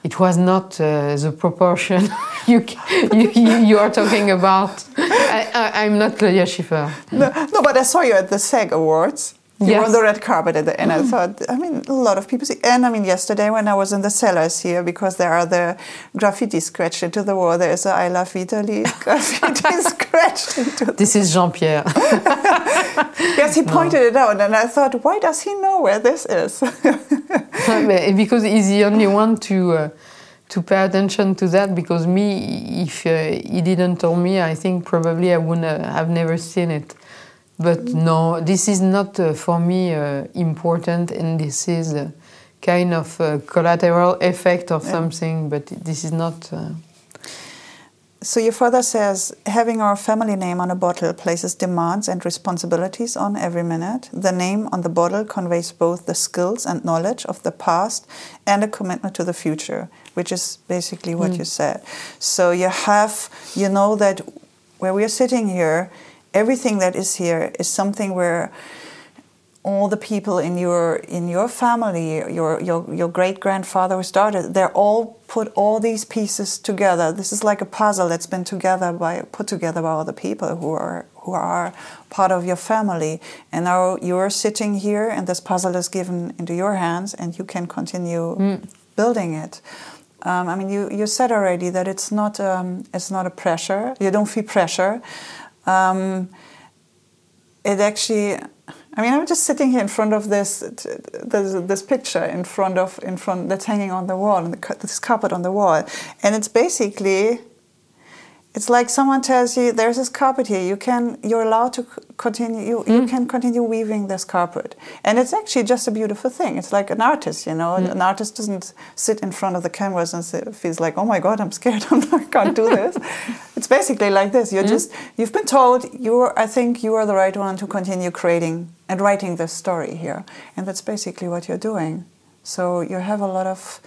Speaker 2: It was not the proportion *laughs* you, you, you are talking about. I, I'm not Claudia Schiffer.
Speaker 1: No, no, but I saw you at the SAG Awards. You were on the red carpet at the, and I thought, I mean, a lot of people see. And I mean, yesterday when I was in the cellars here, because there are the graffiti scratched into the wall, there is a I love Italy *laughs* graffiti *laughs* scratched into the
Speaker 2: This is Jean Pierre. *laughs*
Speaker 1: Yes, he pointed it out, and I thought, why does he know where this is?
Speaker 2: Because he's the only one to uh, to pay attention to that. Because me, if uh, he didn't tell me, I think probably I wouldn't have never seen it. But no, this is not uh, for me uh, important, and this is kind of collateral effect of something. But this is not. Uh,
Speaker 1: So your father says having our family name on a bottle places demands and responsibilities on every minute. The name on the bottle conveys both the skills and knowledge of the past and a commitment to the future, which is basically what you said. So you have you know that where we are sitting here, everything that is here is something where all the people in your in your family, your your your great grandfather who started, they're all put all these pieces together. This is like a puzzle that's been together by put together by all the people who are who are part of your family. And now you're sitting here, and this puzzle is given into your hands, and you can continue mm. building it. Um, I mean, you, you said already that it's not um, it's not a pressure. You don't feel pressure. Um, it actually I mean, I'm just sitting here in front of this this, this picture in front of in front that's hanging on the wall and the, this carpet on the wall, and it's basically it's like someone tells you there's this carpet here. You can you're allowed to continue you, mm. you can continue weaving this carpet. And it's actually just a beautiful thing. It's like an artist you know? Mm. an artist doesn't sit in front of the canvas and feels like oh my god i'm scared. *laughs* I can't do this. *laughs* It's basically like this. You're mm. just you've been told you're i think you are the right one to continue creating and writing this story here. And that's basically what you're doing. So you have a lot of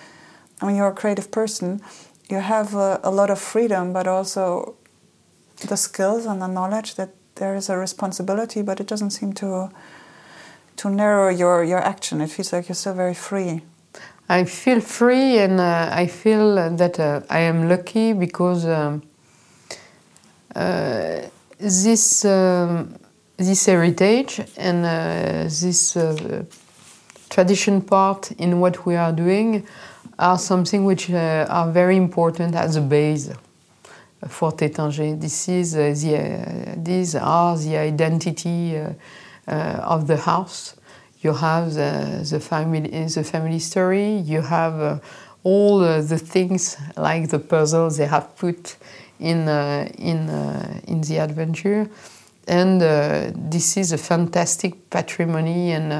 Speaker 1: i mean you're a creative person you have a, a lot of freedom, but also the skills and the knowledge that there is a responsibility, but it doesn't seem to to narrow your your action. It feels like you're still very free.
Speaker 2: I feel free, and uh, I feel that uh, I am lucky because um, uh, this um, this heritage and uh, this uh, tradition part in what we are doing are something which uh, are very important as a base for Taittinger. This is uh, the, uh, these are the identity uh, uh, of the house. You have the, the family the family story. You have uh, all the things like the puzzles they have put in in in the adventure, and this is a fantastic patrimony and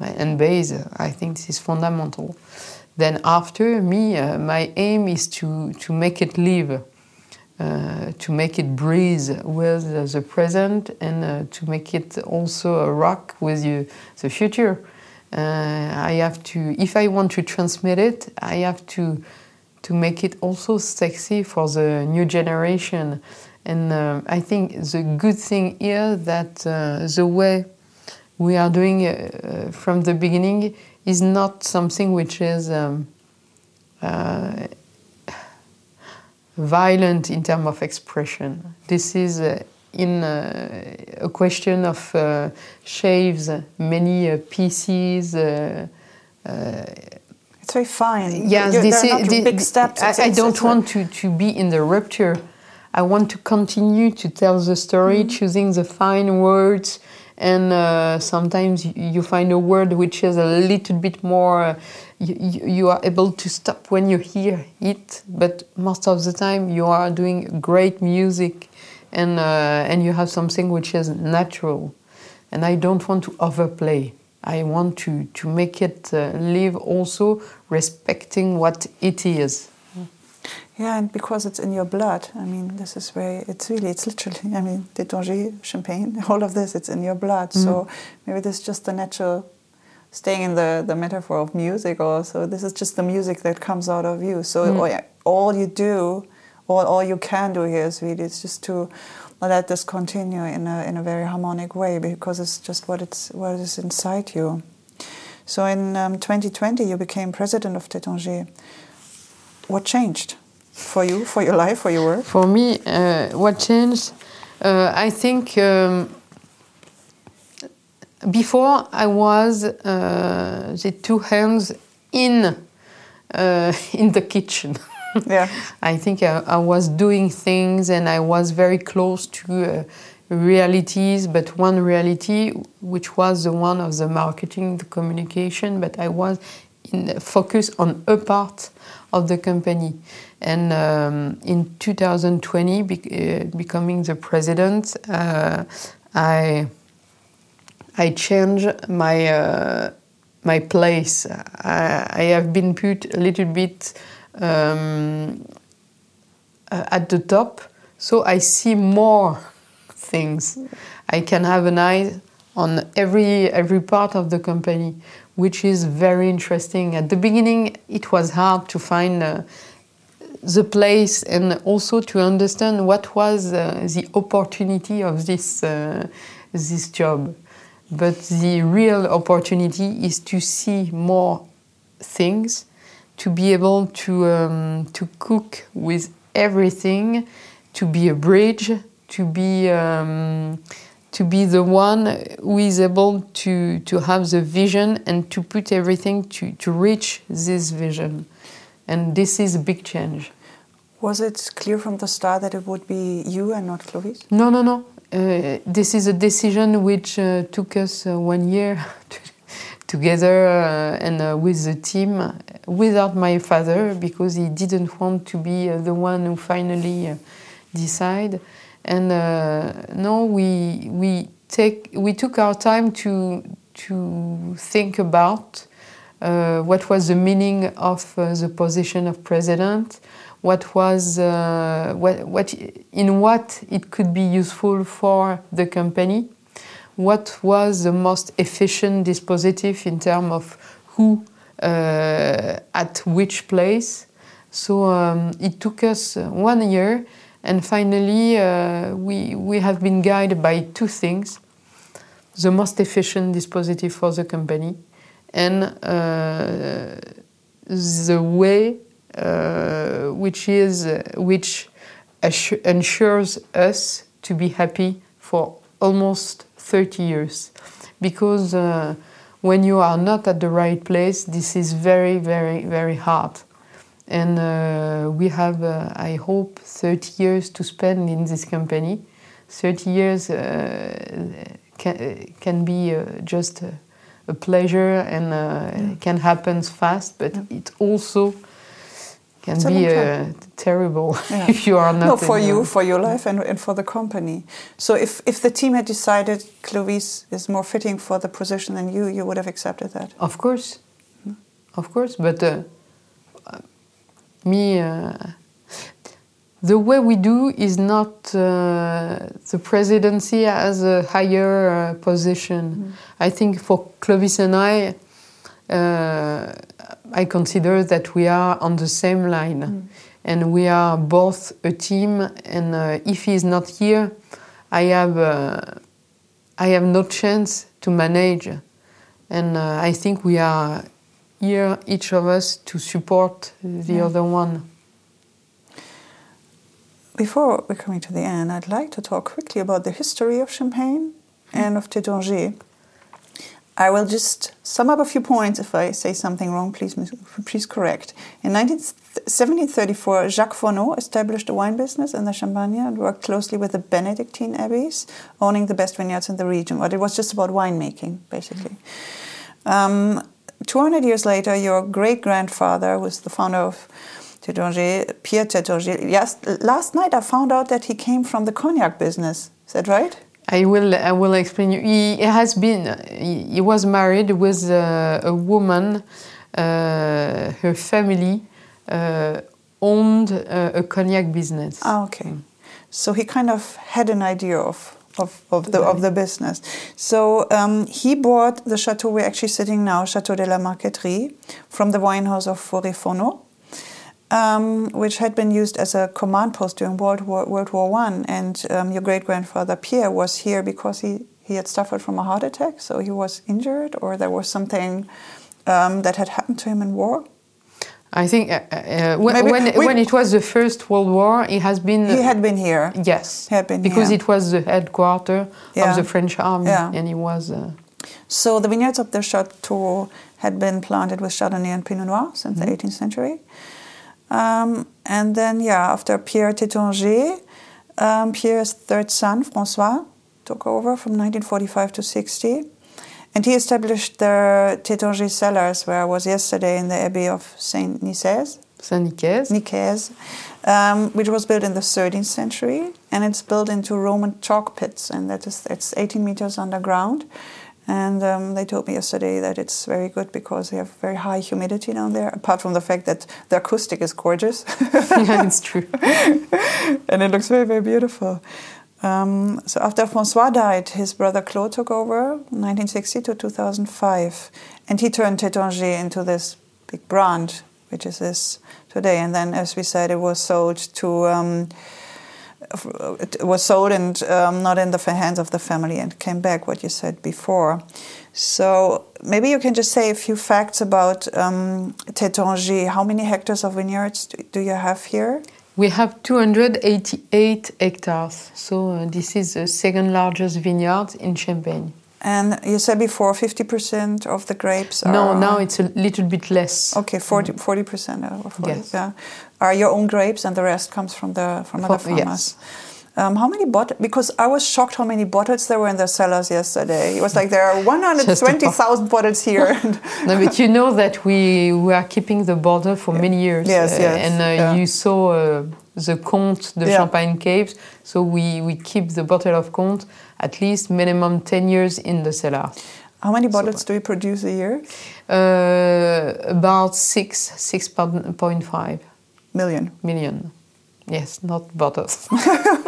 Speaker 2: and base. I think this is fundamental. Then after me, uh, my aim is to, to make it live, uh, to make it breathe with the present and uh, to make it also a rock with you, the future. Uh, I have to, if I want to transmit it, I have to, to make it also sexy for the new generation. And uh, I think the good thing here that uh, the way we are doing from the beginning is not something which is um, uh, violent in terms of expression. This is uh, in uh, a question of uh, shaves, many uh, pieces.
Speaker 1: Uh, it's very fine.
Speaker 2: Yes,
Speaker 1: You're,
Speaker 2: this
Speaker 1: is the, big steps.
Speaker 2: I, I don't want to, to be in the rupture. I want to continue to tell the story, mm -hmm. choosing the fine words, and uh, sometimes you find a word which is a little bit more uh, you, you, are able to stop when you hear it but most of the time you are doing great music and uh, and you have something which is natural. And i don't want to overplay. I want to to make it uh, live also respecting what it is
Speaker 1: yeah, and because it's in your blood, I mean, this is where it's really, it's literally, I mean, Taittinger, champagne, *laughs* all of this, it's in your blood. Mm. So maybe this is just the natural, staying in the, the metaphor of music also, this is just the music that comes out of you. So mm. all you do, all, all you can do here is really, it's just to let this continue in a, in a very harmonic way because it's just what, it's, what is inside you. So in um, 2020, you became president of Taittinger. What changed? For you, for your life, for your work?
Speaker 2: For me, uh, what changed? Uh, I think um, before I was uh, the two hands in uh, *laughs* in the kitchen. *laughs*
Speaker 1: yeah,
Speaker 2: I think I, I, was doing things and I was very close to uh, realities, but one reality which was the one of the marketing, the communication, but I was in focus on a part of the company. And um, in 2020, be, uh, becoming the president, uh, I I changed my uh, my place. I, I, have been put a little bit um, uh, at the top, so I see more things. I can have an eye on every every part of the company, which is very interesting. At the beginning, it was hard to find uh, the place and also to understand what was uh, the opportunity of this uh, this job. But the real opportunity is to see more things, to be able to um, to cook with everything, to be a bridge, to be um, to be the one who is able to to have the vision and to put everything to to reach this vision, and this is a big change.
Speaker 1: Was it clear from the start that it would be you and not Clovis?
Speaker 2: No, no, no. Uh, this is a decision which uh, took us uh, one year *laughs* together uh, and uh, with the team without my father because he didn't want to be uh, the one who finally decide. And no, we we take we took our time to to think about what was the meaning of the position of president what was uh, what, what in what it could be useful for the company what was the most efficient dispositif in terms of who uh, at which place. So um, it took us one year and finally uh, we, we have been guided by two things. The most efficient dispositif for the company and uh, the way uh, which is which ensures us to be happy for almost 30 years. Because uh, when you are not at the right place this is very very very hard and uh, we have uh, i hope 30 years to spend in this company 30 years uh, can, can be just a, a, pleasure and mm. can happen fast but it also can it's be uh, terrible *laughs* yeah. if you are not.
Speaker 1: No, for you, for your life, and, and for the company. So, if if the team had decided Clovis is more fitting for the position than you, you would have accepted that.
Speaker 2: Of course, mm. of course. But uh, me, uh, the way we do is not uh, the presidency as a higher uh, position. Mm. I think for Clovis and I uh, I consider that we are on the same line mm. and we are both a team. And uh, if he is not here, I have uh, I have no chance to manage. And uh, I think we are here, each of us, to support the yeah. other one.
Speaker 1: Before we're coming to the end, I'd like to talk quickly about the history of Champagne mm. and of Taittinger. I will just sum up a few points. If I say something wrong, please, please correct. In 19, 1734, Jacques Fourneaux established a wine business in the Champagne and worked closely with the Benedictine abbeys, owning the best vineyards in the region. But it was just about winemaking, basically. Um, 200 years later, your great grandfather was the founder of Taittinger, Pierre Taittinger. Yes, last night I found out that he came from the cognac business. Is that right?
Speaker 2: I will I will explain you. He has been he, he was married with a, a woman. Uh, her family uh, owned a, a, cognac business.
Speaker 1: Ah, okay. So he kind of had an idea of of, of the of the business. So um, he bought the chateau we're actually sitting now, Chateau de la Marqueterie, from the wine house of Fourneaux um, which had been used as a command post during World War, World War One. And um, your great grandfather Pierre was here because he, he had suffered from a heart attack, so he was injured, or there was something um, that had happened to him in war.
Speaker 2: I think uh, uh, when, when, when, it was the First World War, he has been.
Speaker 1: He had been here.
Speaker 2: Yes,
Speaker 1: he had been
Speaker 2: because
Speaker 1: here.
Speaker 2: it was the headquarters yeah. of the French army, yeah. and he was. Uh,
Speaker 1: so the vineyards of the chateau had been planted with Chardonnay and Pinot Noir since mm -hmm. the 18th century. Um, and then, yeah, after Pierre Taittinger, um, Pierre's third son, Francois, took over from 1945 to 60. And he established the Taittinger cellars, where I was yesterday in the Abbey of Saint Nicaise.
Speaker 2: Saint Nicaise.
Speaker 1: Nicaise, um, which was built in the 13th century, and it's built into Roman chalk pits, and that is it's 18 meters underground. And um, they told me yesterday that it's very good because they have very high humidity down there, apart from the fact that the acoustic is gorgeous. *laughs*
Speaker 2: yeah, it's *laughs* true.
Speaker 1: and it looks very, very beautiful. Um, so after Francois died, his brother Claude took over 1960 to 2005. And he turned Taittinger into this big brand, which is this today. And then, as we said, it was sold to um, it was sold and um, not in the hands of the family and came back. What you said before. So maybe you can just say a few facts about um, How many hectares of vineyards do you have here?
Speaker 2: We have 288 hectares. So uh, this is the second largest vineyard in Champagne.
Speaker 1: And you said before 50% of the grapes are...
Speaker 2: No, now it's a little bit less.
Speaker 1: Okay, 40, 40% of
Speaker 2: 40, yes.
Speaker 1: yeah, are your own grapes and the rest comes from the from other farmers. Yes. Um, how many bottles? Because I was shocked how many bottles there were in the cellars yesterday. It was like there are *laughs* 120,000 bottles here. *laughs*
Speaker 2: no, but you know that we, we are keeping the bottle for yeah. many years.
Speaker 1: Yes, uh, yes.
Speaker 2: And uh, yeah. you saw uh, the Comte, the yeah. Champagne Caves. So we, we keep the bottle of Comte at least minimum 10 years in the cellar.
Speaker 1: How many bottles so, do we produce a year?
Speaker 2: Uh, about six, 6.5
Speaker 1: million.
Speaker 2: Million. Yes, not bottles. *laughs*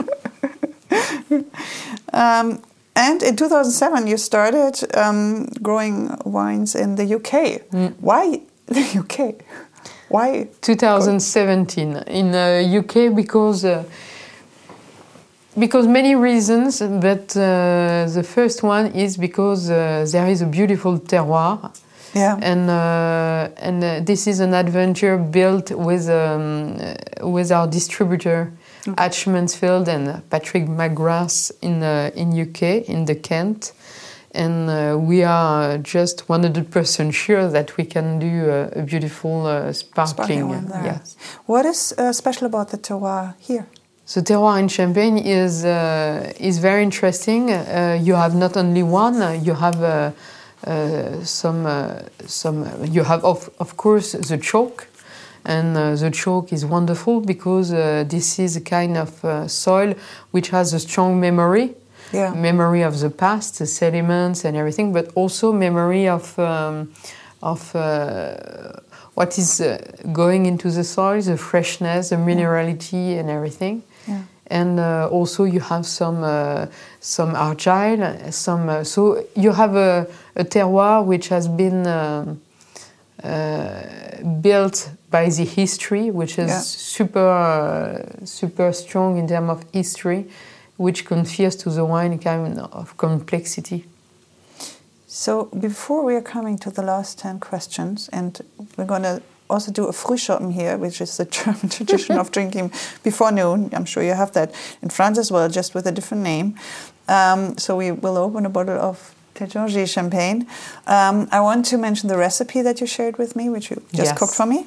Speaker 1: um, and in 2007, you started um, growing wines in the UK. Mm. Why *laughs* the UK? Why?
Speaker 2: 2017 in the uh, UK because uh, because many reasons, but uh, the first one is because uh, there is a beautiful terroir.
Speaker 1: Yeah.
Speaker 2: And uh, and uh, this is an adventure built with um, with our distributor okay. Hatch Mansfield and Patrick McGrath in uh, in UK in the Kent. And uh, we are just 100% sure that we can do a, a beautiful sparkling. sparkling yes.
Speaker 1: What is special about the terroir here?
Speaker 2: The terroir in Champagne is uh, is very interesting. Uh, you have not only one; uh, you have uh, uh, some uh, some. You have of of course the chalk, and the chalk is wonderful because this is a kind of soil which has a strong memory.
Speaker 1: Yeah.
Speaker 2: Memory of the past, the sediments and everything, but also memory of um, of what is going into the soil, the freshness, the minerality, and everything.
Speaker 1: Yeah.
Speaker 2: And uh, also you have some uh, some argile, some uh, so you have a, a, terroir which has been um, uh, built by the history, which is yeah. super uh, super strong in terms of history, which confers to the wine kind of complexity.
Speaker 1: So before we are coming to the last 10 questions, and we're going to also do a Frühschoppen here, which is the *laughs* German tradition of drinking before noon. I'm sure you have that in France as well, just with a different name. Um, so we will open a bottle of Champagne. Um, I want to mention the recipe that you shared with me, which you just yes. cooked for me.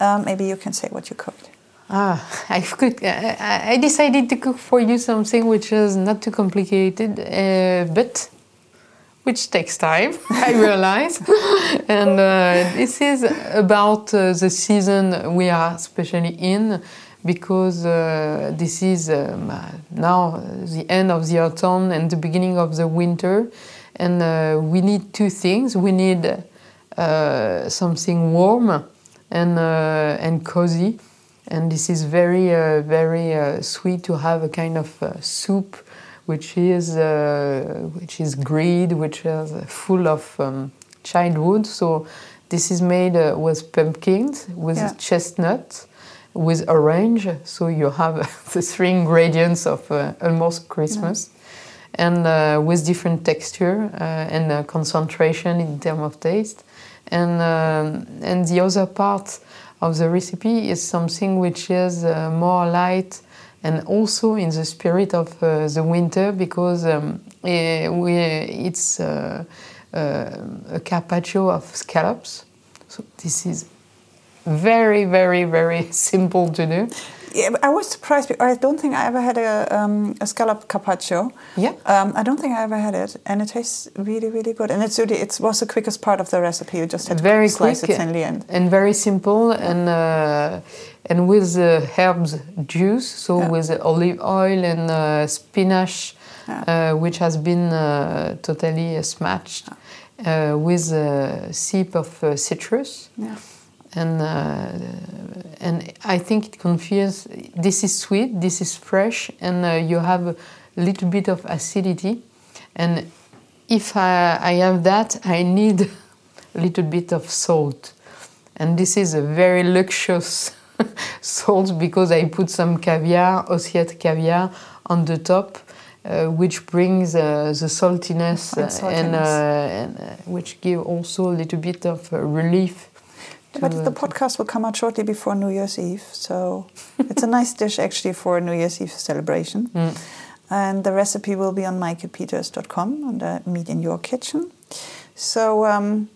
Speaker 1: Um, maybe you can say what you cooked.
Speaker 2: Ah, *laughs* I cooked. I decided to cook for you something which is not too complicated, uh, but which takes time, *laughs* I realize. *laughs* and uh, this is about uh, the season we are especially in because uh, this is um, now the end of the autumn and the beginning of the winter. And uh, we need two things. We need uh, something warm and, uh, and cozy. And this is very, very sweet to have a kind of soup which is uh, which is greed, which is full of um, childhood. So this is made uh, with pumpkins, with yeah. chestnut, with orange. So you have *laughs* the three ingredients of uh, almost Christmas. And uh, with different texture uh, and uh, concentration in terms of taste, and um, and the other part of the recipe is something which is more light and also in the spirit of uh, the winter because um, eh, we, it's uh, uh, a carpaccio of scallops. So this is very, very, very *laughs* simple to do.
Speaker 1: Yeah, I was surprised. I don't think I ever had a, um, a scallop carpaccio.
Speaker 2: Yeah.
Speaker 1: Um, I don't think I ever had it, and it tastes really, really good. And it's really, it was the quickest part of the recipe. You just had
Speaker 2: very
Speaker 1: to slice
Speaker 2: quick
Speaker 1: it thinly and
Speaker 2: and very simple and uh, and with the herbs juice, so yeah. with olive oil and uh, spinach, yeah. uh, which has been uh, totally smashed, uh, with a sip of uh, citrus.
Speaker 1: Yeah.
Speaker 2: And and I think it confuses. This is sweet. This is fresh, and you have a little bit of acidity. And if I, I have that, I need *laughs* a little bit of salt. And this is a very luxurious *laughs* salt because I put some caviar, Ossiet caviar, on the top, uh, which brings uh, the saltiness,
Speaker 1: And
Speaker 2: uh,
Speaker 1: saltiness.
Speaker 2: and, uh, and uh, which give also a little bit of uh, relief.
Speaker 1: But the podcast will come out shortly before New Year's Eve, so it's a nice dish actually for a New Year's Eve celebration.
Speaker 2: Mm.
Speaker 1: And the recipe will be on mikepeters.com on the Meet in Your Kitchen. So, um,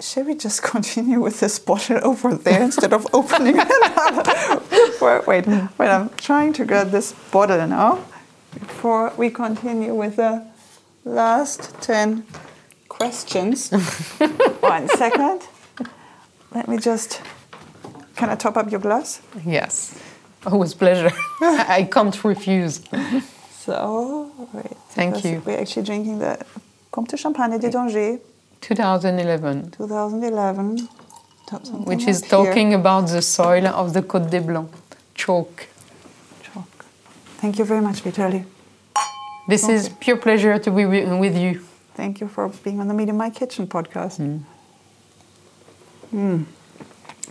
Speaker 1: shall we just *laughs* continue with this bottle over there instead of opening *laughs* another? wait, wait, wait, I'm trying to get this bottle now before we continue with the last 10 questions. *laughs* One second. Let me just. Can I top up your glass?
Speaker 2: Yes. Oh, with pleasure. *laughs* I can't refuse.
Speaker 1: So, wait.
Speaker 2: Thank you.
Speaker 1: We're actually drinking the Comtes de Champagne de Taittinger
Speaker 2: 2011,
Speaker 1: 2011.
Speaker 2: Which is
Speaker 1: up here.
Speaker 2: talking about the soil of the Côte des Blancs, chalk.
Speaker 1: Chalk. Thank you very much, Vitalie.
Speaker 2: This is pure pleasure to be with you.
Speaker 1: Thank you for being on the Meet in My Kitchen podcast. Mm.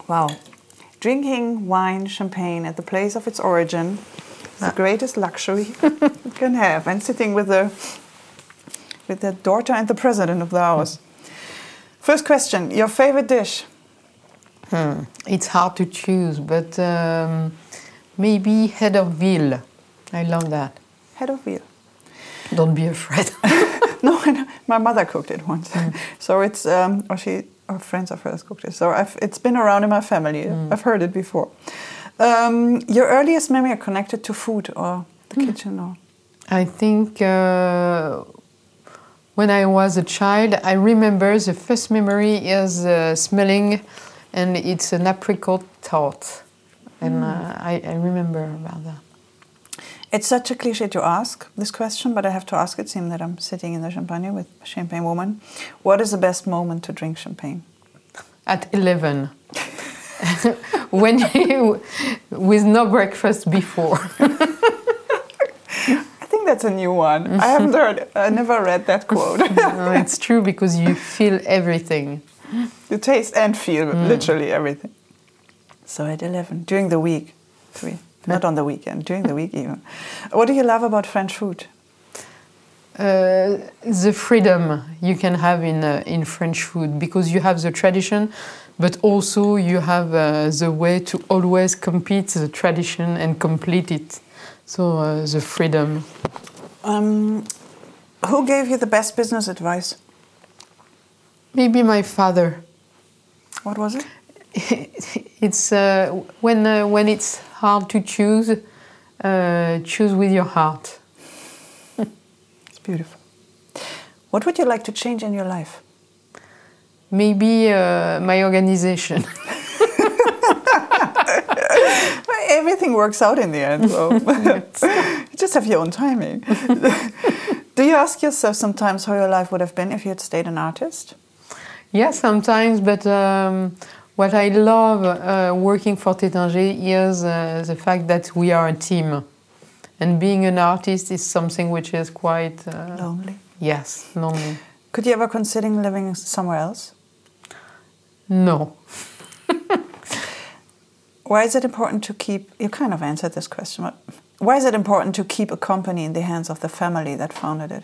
Speaker 1: Wow. Drinking wine, champagne at the place of its origin is the greatest luxury *laughs* you can have. And sitting with the with the daughter and the president of the house. First question: Your favorite dish?
Speaker 2: Hmm. It's hard to choose, but um, maybe head of veal. I love that.
Speaker 1: Head of veal.
Speaker 2: Don't be afraid. *laughs*
Speaker 1: No, my mother cooked it once, so it's um, or she or friends of hers cooked it. So I've, it's been around in my family. I've heard it before. Um, your earliest memory connected to food or the kitchen or
Speaker 2: I think uh, when I was a child, I remember the first memory is uh, smelling, and it's an apricot tart, and uh, I, I remember about that.
Speaker 1: It's such a cliche to ask this question, but I have to ask it. Seeing that I'm sitting in the champagne with a champagne woman, what is the best moment to drink champagne?
Speaker 2: At eleven, *laughs* when you with no breakfast before. *laughs*
Speaker 1: I think that's a new one. I haven't heard. I never read that quote. *laughs*
Speaker 2: No, it's true because you feel everything.
Speaker 1: you taste and feel mm. literally everything. So at eleven during the week, three. Not on the weekend, during the week even. What do you love about French food?
Speaker 2: Uh, the freedom you can have in uh, in French food because you have the tradition, but also you have uh, the way to always compete the tradition and complete it. So uh, the freedom.
Speaker 1: Um, who gave you the best business advice?
Speaker 2: Maybe my father.
Speaker 1: What was it? *laughs*
Speaker 2: it's uh, when uh, when it's hard to choose, uh, choose with your heart. *laughs*
Speaker 1: It's beautiful. What would you like to change in your life?
Speaker 2: Maybe uh, my organization. *laughs*
Speaker 1: Everything works out in the end, so *laughs* you just have your own timing. Do you ask yourself sometimes how your life would have been if you had stayed an artist?
Speaker 2: Yeah, sometimes, but um, what I love uh, working for Taittinger is uh, the fact that we are a team. And being an artist is something which is quite, uh,
Speaker 1: Lonely.
Speaker 2: yes, lonely.
Speaker 1: Could you ever consider living somewhere else?
Speaker 2: No. *laughs*
Speaker 1: Why is it important to keep? You kind of answered this question, but why is it important to keep a company in the hands of the family that founded it?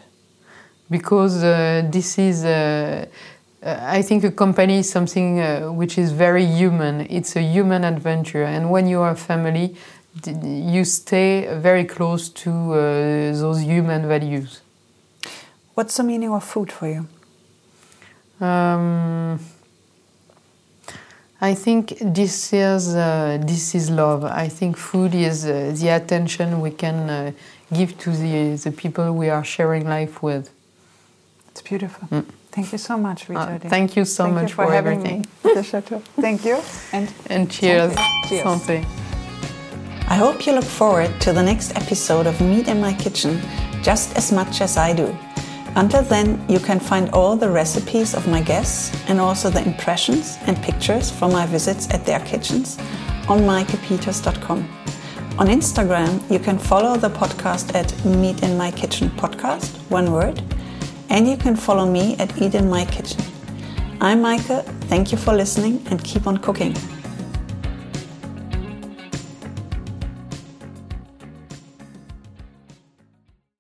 Speaker 2: Because uh, this is, uh, uh, I think a company is something uh, which is very human. It's a human adventure. And when you are a family, you stay very close to uh, those human values.
Speaker 1: What's the meaning of food for you?
Speaker 2: Um, I think this is uh, this is love. I think food is uh, the attention we can uh, give to the the people we are sharing life with.
Speaker 1: It's beautiful. Thank you so much,
Speaker 2: Uh, thank you so
Speaker 1: Thank
Speaker 2: much
Speaker 1: you for,
Speaker 2: for
Speaker 1: having
Speaker 2: everything.
Speaker 1: me. at the chateau. *laughs* Thank you, and
Speaker 2: And cheers,
Speaker 1: Santé. Cheers.
Speaker 2: santé.
Speaker 1: I hope you look forward to the next episode of Meet in My Kitchen just as much as I do. Until then, you can find all the recipes of my guests and also the impressions and pictures from my visits at their kitchens on meikepeters.com. On Instagram, you can follow the podcast at Meet in My Kitchen Podcast, one word, and you can follow me at Eat in My Kitchen. I'm Meike, thank you for listening and keep on cooking.